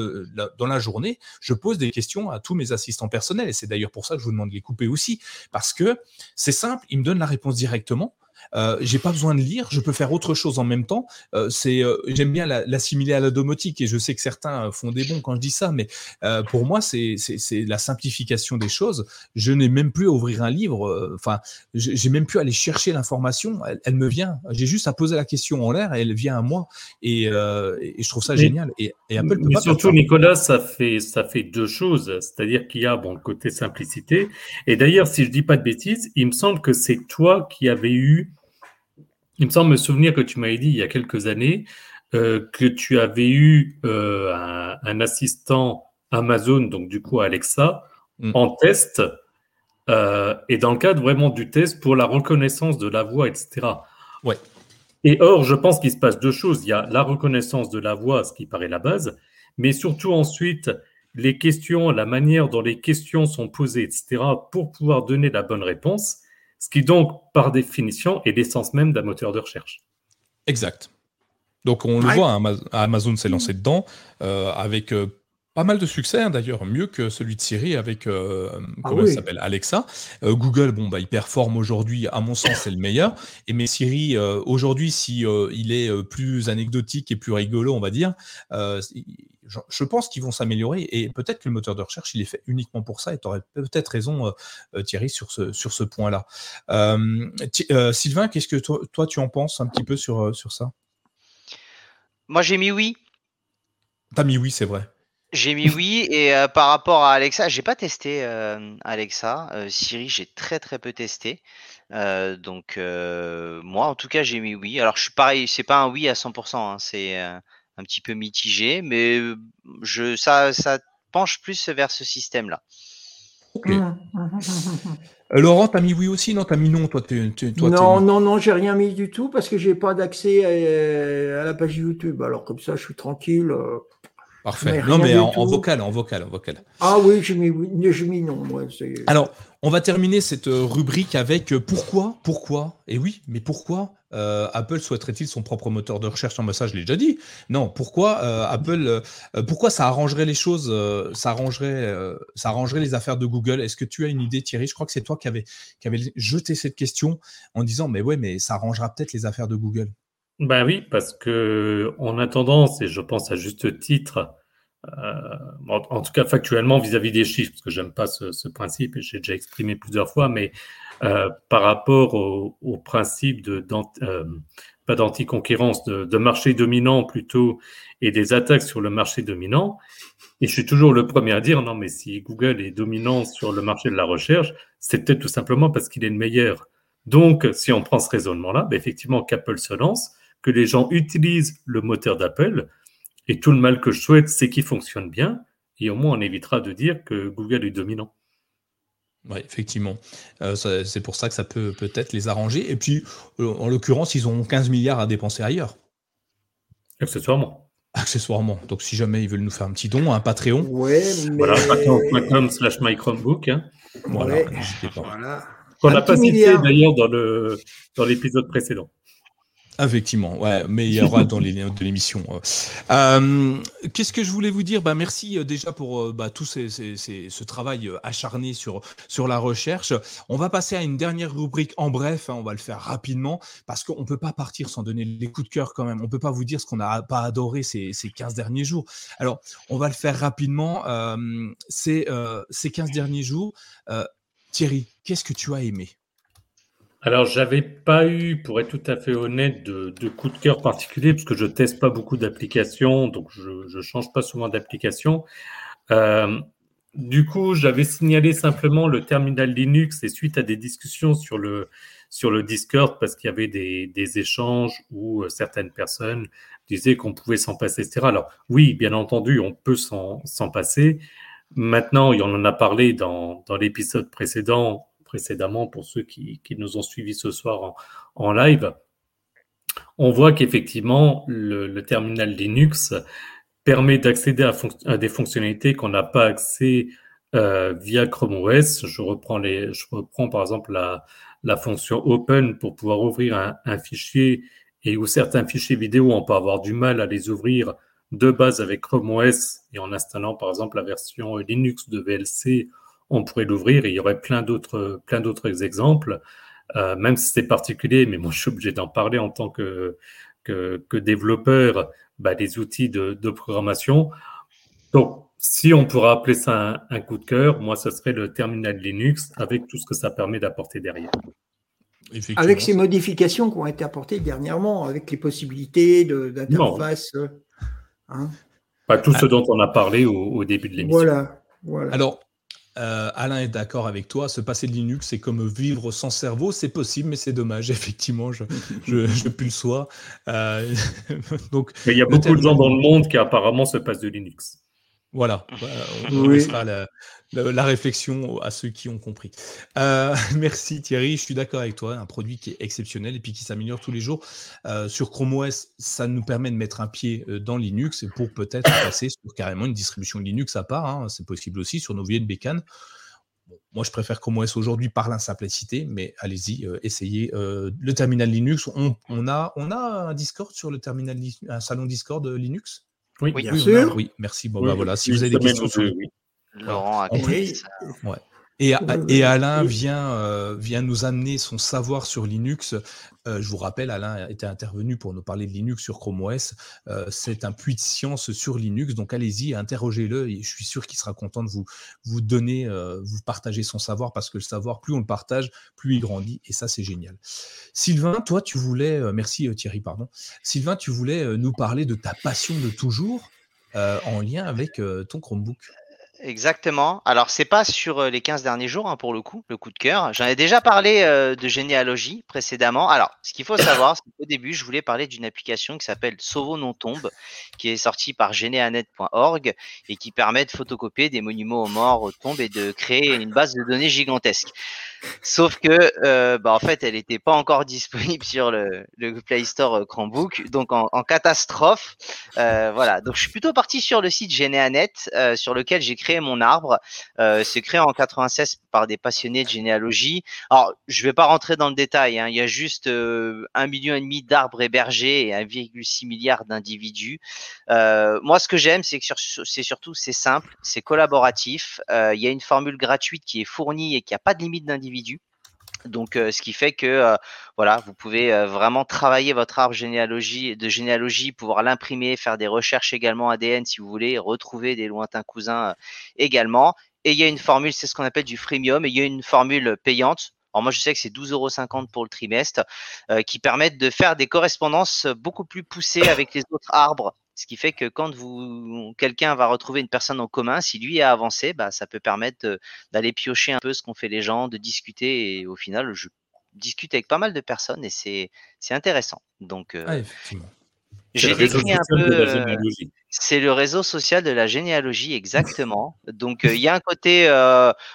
Speaker 1: dans la journée, je pose des questions à tous mes assistants personnels et c'est d'ailleurs pour ça que je vous demande de les couper aussi parce que c'est simple, ils me donnent la réponse directement. Euh, j'ai pas besoin de lire, je peux faire autre chose en même temps. Euh, c'est, euh, j'aime bien l'assimiler à la domotique et je sais que certains font des bons quand je dis ça, mais pour moi c'est, c'est, la simplification des choses. Je n'ai même plus à ouvrir un livre, enfin j'ai même plus à aller chercher l'information, elle, me vient. J'ai juste à poser la question en l'air et elle vient à moi et, je trouve ça génial. Et,
Speaker 4: Apple peut mais surtout Nicolas, ça fait ça fait deux choses, c'est-à-dire qu'il y a bon le côté simplicité et d'ailleurs si je dis pas de bêtises, il me semble que c'est toi qui avais eu il me semble me souvenir que tu m'avais dit il y a quelques années euh, que tu avais eu euh, un, assistant Amazon, donc du coup Alexa, mm. en test, euh, et dans le cadre vraiment du test pour la reconnaissance de la voix, etc.
Speaker 1: Ouais.
Speaker 4: Et or, je pense qu'il se passe deux choses. Il y a la reconnaissance de la voix, ce qui paraît la base, mais surtout ensuite les questions, la manière dont les questions sont posées, etc., pour pouvoir donner la bonne réponse ce qui donc, par définition, est l'essence même d'un moteur de recherche.
Speaker 1: Exact. Donc on le voit, hein, Amazon s'est lancé dedans euh, avec euh, pas mal de succès, hein, d'ailleurs, mieux que celui de Siri avec euh, ah comment s'appelle Alexa. Google, bon bah il performe aujourd'hui, à mon sens, c'est le meilleur. Et mais Siri aujourd'hui, si il est plus anecdotique et plus rigolo, on va dire, je, pense qu'ils vont s'améliorer et peut-être que le moteur de recherche, il est fait uniquement pour ça et tu aurais peut-être raison, euh, euh, Thierry, sur ce, sur ce point-là. Euh, Sylvain, qu'est-ce que toi, tu en penses un petit peu sur, sur ça?
Speaker 2: Moi, j'ai mis oui.
Speaker 1: T'as mis oui, c'est vrai.
Speaker 2: J'ai mis oui et par rapport à Alexa, j'ai pas testé Alexa. Siri, j'ai très très peu testé. donc moi, en tout cas, j'ai mis oui. Alors je suis pareil, c'est pas un oui à 100%. Hein, c'est un petit peu mitigé, mais je, ça, ça penche plus vers ce système-là.
Speaker 1: Ok. Mmh. Euh, Laurent, t'as mis oui aussi? Non, t'as mis non, toi,
Speaker 3: toi Non, non, non, j'ai rien mis du tout parce que j'ai pas d'accès à, la page YouTube. Alors comme ça, je suis tranquille. Euh,
Speaker 1: Parfait. Non, mais en, vocal, en vocal, en vocal.
Speaker 3: Ah oui, j'ai mis, mis non.
Speaker 1: Alors, on va terminer cette euh, rubrique avec pourquoi, pourquoi, et oui, mais pourquoi euh, Apple souhaiterait-il son propre moteur de recherche? En ça, je l'ai déjà dit. Non, pourquoi euh, Apple, euh, pourquoi ça arrangerait les choses, ça arrangerait, les affaires de Google? Est-ce que tu as une idée, Thierry? Je crois que c'est toi qui avais, jeté cette question en disant, mais ouais, mais ça arrangera peut-être les affaires de Google.
Speaker 4: Ben oui, parce que on a et je pense à juste titre, en, tout cas factuellement vis-à-vis des chiffres, parce que j'aime pas ce, ce principe et j'ai déjà exprimé plusieurs fois, mais euh, par rapport au, principe de, euh, pas d'anticonquérance, de, de, marché dominant plutôt, et des attaques sur le marché dominant. Et je suis toujours le premier à dire, non, mais si Google est dominant sur le marché de la recherche, c'est peut-être tout simplement parce qu'il est le meilleur. Donc, si on prend ce raisonnement-là, ben effectivement, qu'Apple se lance, que les gens utilisent le moteur d'Apple, et tout le mal que je souhaite, c'est qu'il fonctionne bien, et au moins on évitera de dire que Google est dominant.
Speaker 1: Oui, effectivement. Euh, c'est pour ça que ça peut peut-être les arranger. Et puis, euh, en l'occurrence, ils ont 15 milliards à dépenser ailleurs.
Speaker 4: Accessoirement.
Speaker 1: Accessoirement. Donc, si jamais ils veulent nous faire un petit don, un Patreon.
Speaker 3: Ouais, mais...
Speaker 4: Voilà, patreon.com slash mychromebook. Hein.
Speaker 1: Voilà,
Speaker 3: Ouais.
Speaker 1: n'hésitez pas.
Speaker 3: Voilà.
Speaker 4: Qu'on n'a pas cité d'ailleurs dans le dans l'épisode précédent.
Speaker 1: Effectivement, ouais, mais il y aura dans les *laughs* liens de l'émission. euh. Euh, Qu'est-ce que je voulais vous dire? Bah, Merci euh, déjà pour bah, tout ces- ces- ces- ce travail acharné sur, sur la recherche. On va passer à une dernière rubrique en bref, hein, on va le faire rapidement, parce qu'on ne peut pas partir sans donner les coups de cœur quand même. On ne peut pas vous dire ce qu'on n'a pas adoré ces, ces 15 derniers jours. Alors, on va le faire rapidement. Euh, ces, euh, ces 15 derniers jours, Thierry, qu'est-ce que tu as aimé?
Speaker 4: Alors, j'avais pas eu, pour être tout à fait honnête, de, de coup de cœur particulier, parce que je teste pas beaucoup d'applications, donc je, je change pas souvent d'application. Euh, du coup, j'avais signalé simplement le terminal Linux et suite à des discussions sur le, sur le Discord, parce qu'il y avait des, échanges où euh, certaines personnes disaient qu'on pouvait s'en passer, etc. Alors, oui, bien entendu, on peut s'en passer. Maintenant, on en a parlé dans, dans l'épisode précédent, précédemment pour ceux qui, nous ont suivis ce soir en, en live, on voit qu'effectivement, le, terminal Linux permet d'accéder à des fonctionnalités qu'on n'a pas accès euh, via Chrome OS. Je reprends, les, je reprends par exemple la, la fonction Open pour pouvoir ouvrir un, un fichier et où certains fichiers vidéo, on peut avoir du mal à les ouvrir de base avec Chrome OS et en installant par exemple la version Linux de VLC, on pourrait l'ouvrir et il y aurait plein d'autres plein d'autres exemples, euh, même si c'est particulier, mais moi je suis obligé d'en parler en tant que, que, que développeur, bah, des outils de, de programmation. Donc, si on pourra appeler ça un, un coup de cœur, moi ce serait le terminal Linux avec tout ce que ça permet d'apporter derrière.
Speaker 3: Avec ces modifications qui ont été apportées dernièrement, avec les possibilités de- d'interface. hein.
Speaker 4: Pas tout ce dont on a parlé au, au début de l'émission.
Speaker 3: Voilà. voilà.
Speaker 1: Alors, euh, Alain est d'accord avec toi. Se passer de Linux, c'est comme vivre sans cerveau. C'est possible, mais c'est dommage. *laughs* Effectivement, je, je, le sois. Euh, *laughs* donc,
Speaker 4: Mais il y a beaucoup de gens dans le monde qui apparemment se passent de Linux.
Speaker 1: voilà. Bah, on, on
Speaker 3: Oui.
Speaker 1: laissera la, la- la réflexion à ceux qui ont compris. Euh, *laughs* merci Thierry. Je suis d'accord avec toi. Un produit qui est exceptionnel et puis qui s'améliore tous les jours. Euh, sur Chrome OS, ça nous permet de mettre un pied euh, dans Linux et pour peut-être *coughs* passer sur carrément une distribution Linux à part. hein. C'est possible aussi sur nos vieilles bécanes. Bon, moi, je préfère Chrome OS aujourd'hui par la simplicité, mais allez-y, euh, essayez euh, le terminal Linux. On, on a, on a un Discord sur le terminal, un salon Discord Linux?
Speaker 4: Oui,
Speaker 2: Oui.
Speaker 3: Bien
Speaker 1: oui,
Speaker 3: sûr.
Speaker 1: a- oui, merci. Bon,
Speaker 4: Oui,
Speaker 1: bah, voilà. Si vous avez des questions sur.
Speaker 2: Laurent a ça.
Speaker 1: Et,
Speaker 3: Ouais,
Speaker 1: et
Speaker 3: ouais.
Speaker 1: Alain vient, euh, vient nous amener son savoir sur Linux. Euh, je vous rappelle, Alain était intervenu pour nous parler de Linux sur Chrome OS. Euh, c'est un puits de science sur Linux, donc allez-y, interrogez-le. Et je suis sûr qu'il sera content de vous, vous donner, euh, vous partager son savoir, parce que le savoir, plus on le partage, plus il grandit, et ça, c'est génial. Sylvain, toi, tu voulais, euh, merci Thierry, pardon. Sylvain, tu voulais nous parler de ta passion de toujours euh, en lien avec euh, ton Chromebook.
Speaker 2: Exactement. Alors, c'est pas sur euh, les 15 derniers jours, hein, pour le coup, le coup de cœur. J'en ai déjà parlé euh, de généalogie précédemment. Alors, ce qu'il faut savoir, c'est qu'au début, je voulais parler d'une application qui s'appelle Sauvo non tombe, qui est sortie par geneanet.org et qui permet de photocopier des monuments aux morts, aux tombes et de créer une base de données gigantesque. Sauf que, euh, bah, en fait, elle n'était pas encore *laughs* disponible sur le, Play Store Chromebook, donc en, catastrophe. Voilà. Donc, je suis plutôt parti sur le site Geneanet, sur lequel j'ai créé mon arbre. Euh, c'est créé en 96 par des passionnés de généalogie. Alors, je vais pas rentrer dans le détail. Hein. Il y a juste euh, un million et demi d'arbres hébergés et 1,6 milliard d'individus. Euh, moi, ce que j'aime, c'est que c'est surtout c'est simple, c'est collaboratif. Il y a une formule gratuite qui est fournie et qui a pas de limite d'individus. Donc, euh, ce qui fait que euh, voilà, vous pouvez euh, vraiment travailler votre arbre généalogie, de généalogie, pouvoir l'imprimer, faire des recherches également ADN si vous voulez, retrouver des lointains cousins également. Et il y a une formule, c'est ce qu'on appelle du freemium, et il y a une formule payante. Alors moi, je sais que c'est 12,50 euros pour le trimestre, qui permettent de faire des correspondances beaucoup plus poussées avec les autres arbres. Ce qui fait que quand vous quelqu'un va retrouver une personne en commun, si lui a avancé, bah, ça peut permettre d'aller piocher un peu ce qu'ont fait les gens, de discuter. Et au final, je discute avec pas mal de personnes et c'est c'est intéressant. Donc, euh,
Speaker 1: Ah, effectivement.
Speaker 2: J'ai décrit un peu. C'est le réseau social de la généalogie, exactement. *laughs* Donc, il y a un côté,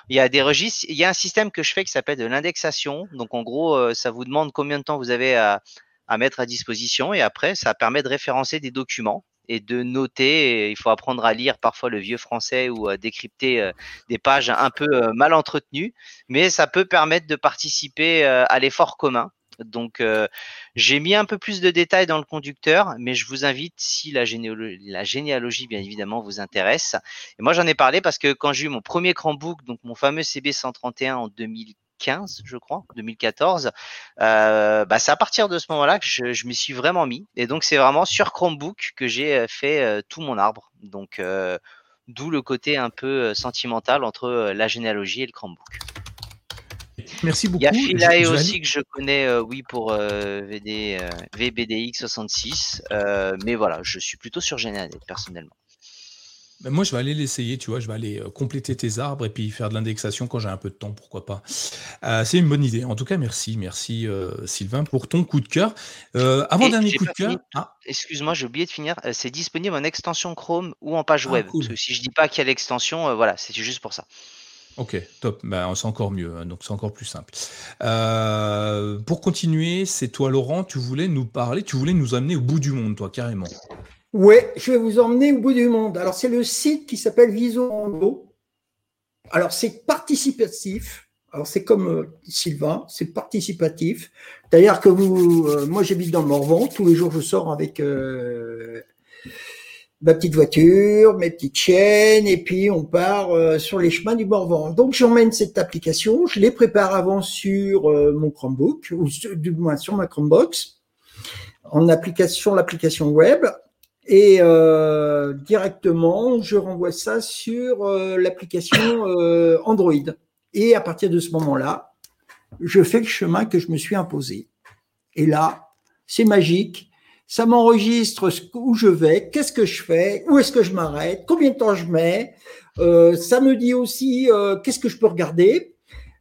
Speaker 2: il y a des registres, il y a un système que je fais qui s'appelle de l'indexation. Donc, en gros, ça vous demande combien de temps vous avez à, à mettre à disposition et après, ça permet de référencer des documents et de noter. Il faut apprendre à lire parfois le vieux français ou à décrypter euh, des pages un peu euh, mal entretenues, mais ça peut permettre de participer euh, à l'effort commun. Donc, j'ai mis un peu plus de détails dans le conducteur, mais je vous invite, si la généalogie, bien évidemment, vous intéresse. Et moi, j'en ai parlé parce que quand j'ai eu mon premier Chromebook, donc mon fameux CB131 en 2000 2015, je crois, 2014. Euh, bah, c'est à partir de ce moment-là que je, je m'y suis vraiment mis. Et donc, c'est vraiment sur Chromebook que j'ai euh, fait euh, tout mon arbre. Donc, d'où le côté un peu sentimental entre la généalogie et le Chromebook.
Speaker 1: Merci beaucoup.
Speaker 2: Il y a Philae aussi que je connais, oui, pour VD, VBDX66. mais voilà, je suis plutôt sur Généalogie personnellement
Speaker 1: moi, je vais aller l'essayer, tu vois, je vais aller euh, compléter tes arbres et puis faire de l'indexation quand j'ai un peu de temps, pourquoi pas. Euh, c'est une bonne idée. En tout cas, merci, merci euh, Sylvain pour ton coup de cœur. avant-dernier coup de cœur.
Speaker 2: Ah. Excuse-moi, j'ai oublié de finir. c'est disponible en extension Chrome ou en page ah, web. Parce que si je dis pas qu'il y a l'extension, voilà, c'est juste pour ça.
Speaker 1: Ok, top. Ben, c'est encore mieux, hein, donc c'est encore plus simple. pour continuer, c'est toi, Laurent, tu voulais nous parler, tu voulais nous amener au bout du monde, toi, carrément.
Speaker 3: Oui, je vais vous emmener au bout du monde. Alors, c'est le site qui s'appelle Visorando. Alors, c'est participatif. Alors, c'est comme euh, Sylvain, c'est participatif. D'ailleurs, que vous, euh, moi, j'habite dans le Morvan. Tous les jours, je sors avec euh, ma petite voiture, mes petites chaînes, et puis on part sur les chemins du Morvan. Donc, j'emmène cette application. Je les prépare avant sur mon Chromebook, ou du moins sur ma Chromebox, en application, l'application web. Et euh, directement, je renvoie ça sur euh, l'application euh, Android. Et à partir de ce moment-là, je fais le chemin que je me suis imposé. Et là, c'est magique. Ça m'enregistre où je vais, qu'est-ce que je fais, où est-ce que je m'arrête, combien de temps je mets. ça me dit aussi qu'est-ce que je peux regarder.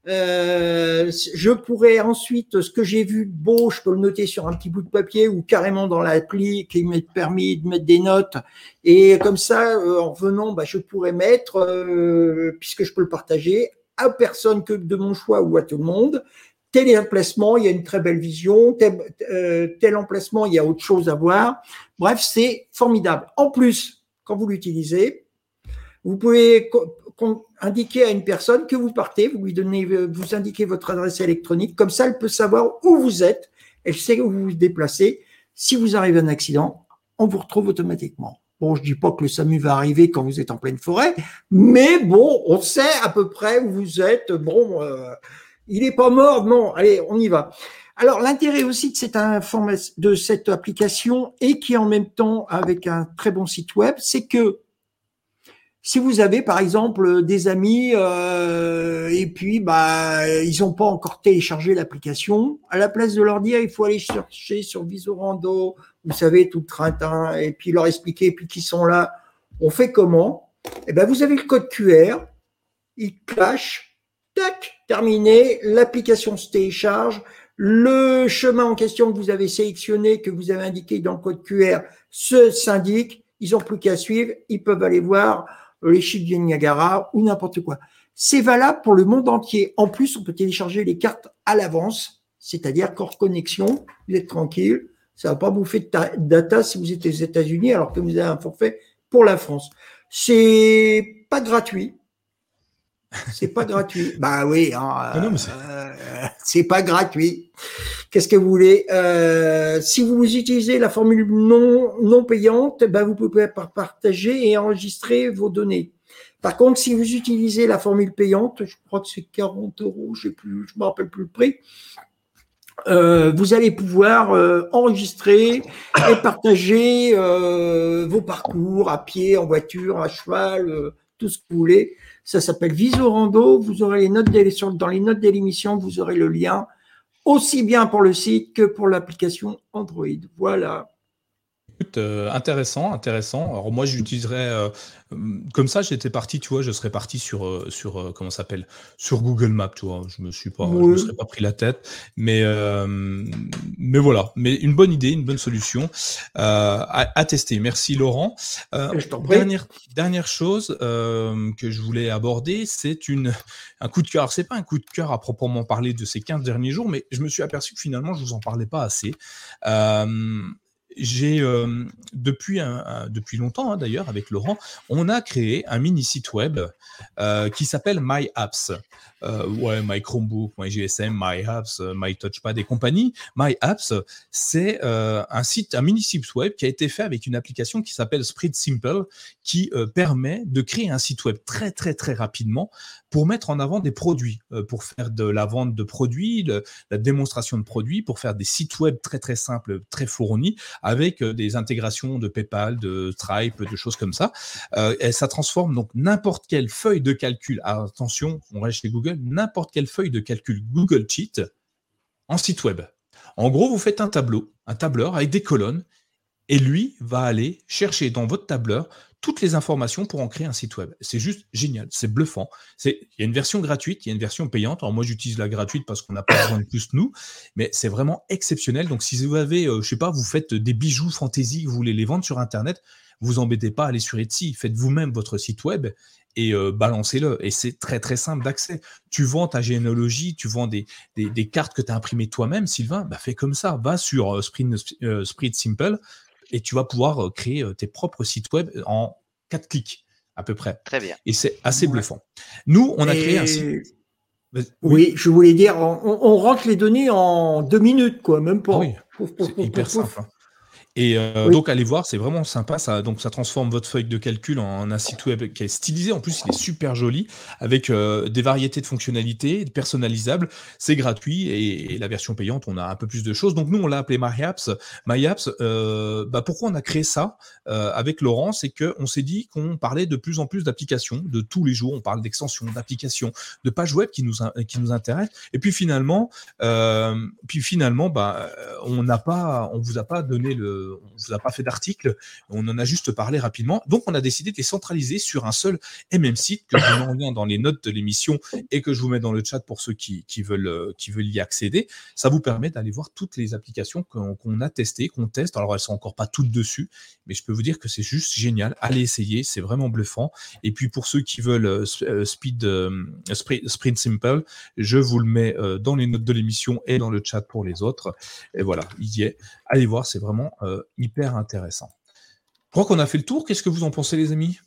Speaker 3: Euh, je pourrais ensuite, ce que j'ai vu beau, je peux le noter sur un petit bout de papier ou carrément dans l'appli qui m'est permis de mettre des notes. Et comme ça, euh, en revenant, bah, je pourrais mettre, euh, puisque je peux le partager, à personne que de mon choix ou à tout le monde. Tel emplacement, il y a une très belle vision. Tel, tel emplacement, il y a autre chose à voir. Bref, c'est formidable. En plus, quand vous l'utilisez, vous pouvez indiquer à une personne que vous partez, vous lui donnez, vous indiquez votre adresse électronique, comme ça elle peut savoir où vous êtes, elle sait où vous vous déplacez. Si vous arrivez à un accident, on vous retrouve automatiquement. Bon, je dis pas que le SAMU va arriver quand vous êtes en pleine forêt, mais bon, on sait à peu près où vous êtes. Bon, euh, il est pas mort, non. Allez, on y va. Alors, l'intérêt aussi de cette de cette application et qui en même temps avec un très bon site web, c'est que si vous avez par exemple des amis euh, et puis bah ils n'ont pas encore téléchargé l'application, à la place de leur dire il faut aller chercher sur Visorando, vous savez tout le train et puis leur expliquer et puis qu'ils sont là, on fait comment? Eh ben vous avez le code QR, il clash, tac, terminé, l'application se télécharge, le chemin en question que vous avez sélectionné, que vous avez indiqué dans le code QR, se s'indique, ils n'ont plus qu'à suivre, ils peuvent aller voir les chutes du Niagara ou n'importe quoi. C'est valable pour le monde entier. En plus, on peut télécharger les cartes à l'avance, c'est-à-dire qu'en connexion, vous êtes tranquille, ça va pas bouffer de data si vous êtes aux États-Unis alors que vous avez un forfait pour la France. C'est pas gratuit. C'est pas gratuit. Bah oui, hein, euh, c'est pas gratuit. Qu'est-ce que vous voulez euh, Si vous utilisez la formule non non payante, ben vous pouvez partager et enregistrer vos données. Par contre, si vous utilisez la formule payante, je crois que c'est 40 euros, je je me rappelle plus le prix. Euh, vous allez pouvoir euh, enregistrer et partager euh, vos parcours à pied, en voiture, à cheval, tout ce que vous voulez. Ça s'appelle Visorando. Vous aurez les notes dans les notes de vous aurez le lien aussi bien pour le site que pour l'application Android. Voilà.
Speaker 1: Euh, intéressant, intéressant. Alors moi, j'utiliserais euh, comme ça. J'étais parti, tu vois, je serais parti sur euh, sur comment s'appelle sur Google Maps, tu vois. Je me suis pas, je me serais pas pris la tête, mais mais voilà. Mais une bonne idée, une bonne solution à, tester. Merci Laurent. dernière dernière chose que je voulais aborder, c'est une un coup de cœur. C'est pas un coup de cœur à proprement parler de ces 15 derniers jours, mais je me suis aperçu que finalement, je vous en parlais pas assez j'ai euh, depuis longtemps hein, d'ailleurs avec Laurent, on a créé un mini site web euh, qui s'appelle My Apps. Euh, ouais, My Chromebook, My GSM, My Apps, My Touchpad et compagnie. My Apps, c'est un site, un mini site web qui a été fait avec une application qui s'appelle Spread Simple, qui permet de créer un site web très très très rapidement pour mettre en avant des produits, pour faire de la vente de produits, la démonstration de produits, pour faire des sites web très très simples, très fournis avec euh, des intégrations de PayPal, de Stripe, de choses comme ça. Euh, et ça transforme donc n'importe quelle feuille de calcul, attention, on reste chez Google, n'importe quelle feuille de calcul Google Sheet en site web. En gros, vous faites un tableau, un tableur avec des colonnes, et lui va aller chercher dans votre tableur toutes les informations pour en créer un site web. C'est juste génial, c'est bluffant. Il y a une version gratuite, il y a une version payante. Alors moi j'utilise la gratuite parce qu'on n'a pas besoin de plus nous, mais c'est vraiment exceptionnel. Donc si vous avez, je euh, je sais pas, vous faites des bijoux fantaisie, vous voulez les vendre sur Internet, vous embêtez pas à aller sur Etsy, faites vous-même votre site web et euh, balancez-le. Et c'est très très simple d'accès. Tu vends ta généalogie, tu vends des, des, cartes que tu as imprimées toi-même, Sylvain, bah fais comme ça. Va sur euh, Sprint, Sprint Simple, et tu vas pouvoir euh, créer euh, tes propres sites web en quatre clics à peu près.
Speaker 2: Très bien.
Speaker 1: Et c'est assez bluffant. Nous, on a créé un site.
Speaker 3: Oui. je voulais dire, on, rentre les données en deux minutes, quoi, même pas. Ah
Speaker 1: oui, c'est hyper simple. Hein. Et euh, donc, allez voir, c'est vraiment sympa. Ça, donc, ça transforme votre feuille de calcul en un site web qui est stylisé. En plus, il est super joli avec euh, des variétés de fonctionnalités personnalisables. C'est gratuit et, la version payante, on a un peu plus de choses. Donc, nous, on l'a appelé MyApps. MyApps, euh, bah, pourquoi on a créé ça avec Laurent C'est qu'on s'est dit qu'on parlait de plus en plus d'applications, de tous les jours. On parle d'extensions, d'applications, de pages web qui nous, qui nous intéressent. Et puis finalement, puis finalement, bah, on n'a pas, on vous a pas donné le on ne vous a pas fait d'article, on en a juste parlé rapidement. Donc, on a décidé de les centraliser sur un seul MM site que je vous mets dans les notes de l'émission et que je vous mets dans le chat pour ceux qui, veulent, euh, qui veulent y accéder. Ça vous permet d'aller voir toutes les applications qu'on a testées, qu'on teste. Alors, elles sont encore pas toutes dessus, mais je peux vous dire que c'est juste génial. Allez essayer, c'est vraiment bluffant. Et puis, pour ceux qui veulent euh, euh, Speed Sprint Simple, je vous le mets dans les notes de l'émission et dans le chat pour les autres. Et voilà, il y est. Allez voir, c'est vraiment hyper intéressant. Je crois qu'on a fait le tour. Qu'est-ce que vous en pensez, les amis?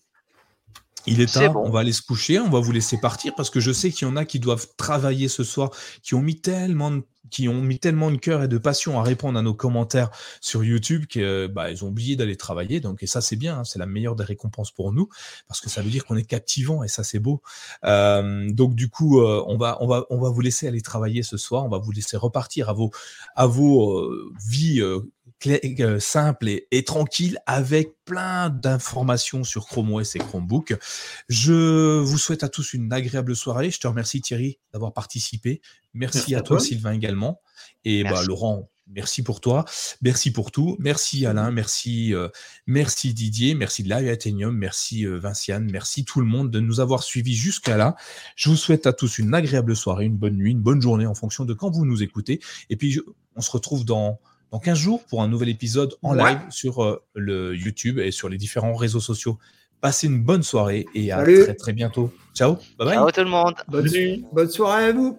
Speaker 1: Il est tard, on va aller se coucher, on va vous laisser partir parce que je sais qu'il y en a qui doivent travailler ce soir, qui ont mis tellement de, qui ont mis tellement de cœur et de passion à répondre à nos commentaires sur YouTube qu'ils bah, ont oublié d'aller travailler. Donc, et ça, c'est bien, hein, c'est la meilleure des récompenses pour nous parce que ça veut dire qu'on est captivant et ça, c'est beau. Euh, donc, du coup, euh, on, va, on, va, on va vous laisser aller travailler ce soir, on va vous laisser repartir à vos, à vos euh, vies euh, simple et, tranquille avec plein d'informations sur Chrome OS et Chromebook. Je vous souhaite à tous une agréable soirée. Je te remercie Thierry d'avoir participé. Merci, à, toi, Sylvain également. Et bah, Laurent, merci pour toi, merci pour tout, merci Alain, merci, euh, merci Didier, merci Live Athenium, merci euh, Vinciane, merci tout le monde de nous avoir suivis jusqu'à là. Je vous souhaite à tous une agréable soirée, une bonne nuit, une bonne journée en fonction de quand vous nous écoutez. Et puis on se retrouve dans dans 15 jours pour un nouvel épisode en live sur euh, le YouTube et sur les différents réseaux sociaux. Passez une bonne soirée et à très très bientôt. Ciao,
Speaker 2: bye bye. Ciao tout le monde.
Speaker 3: Bonne, nuit, bonne soirée à vous.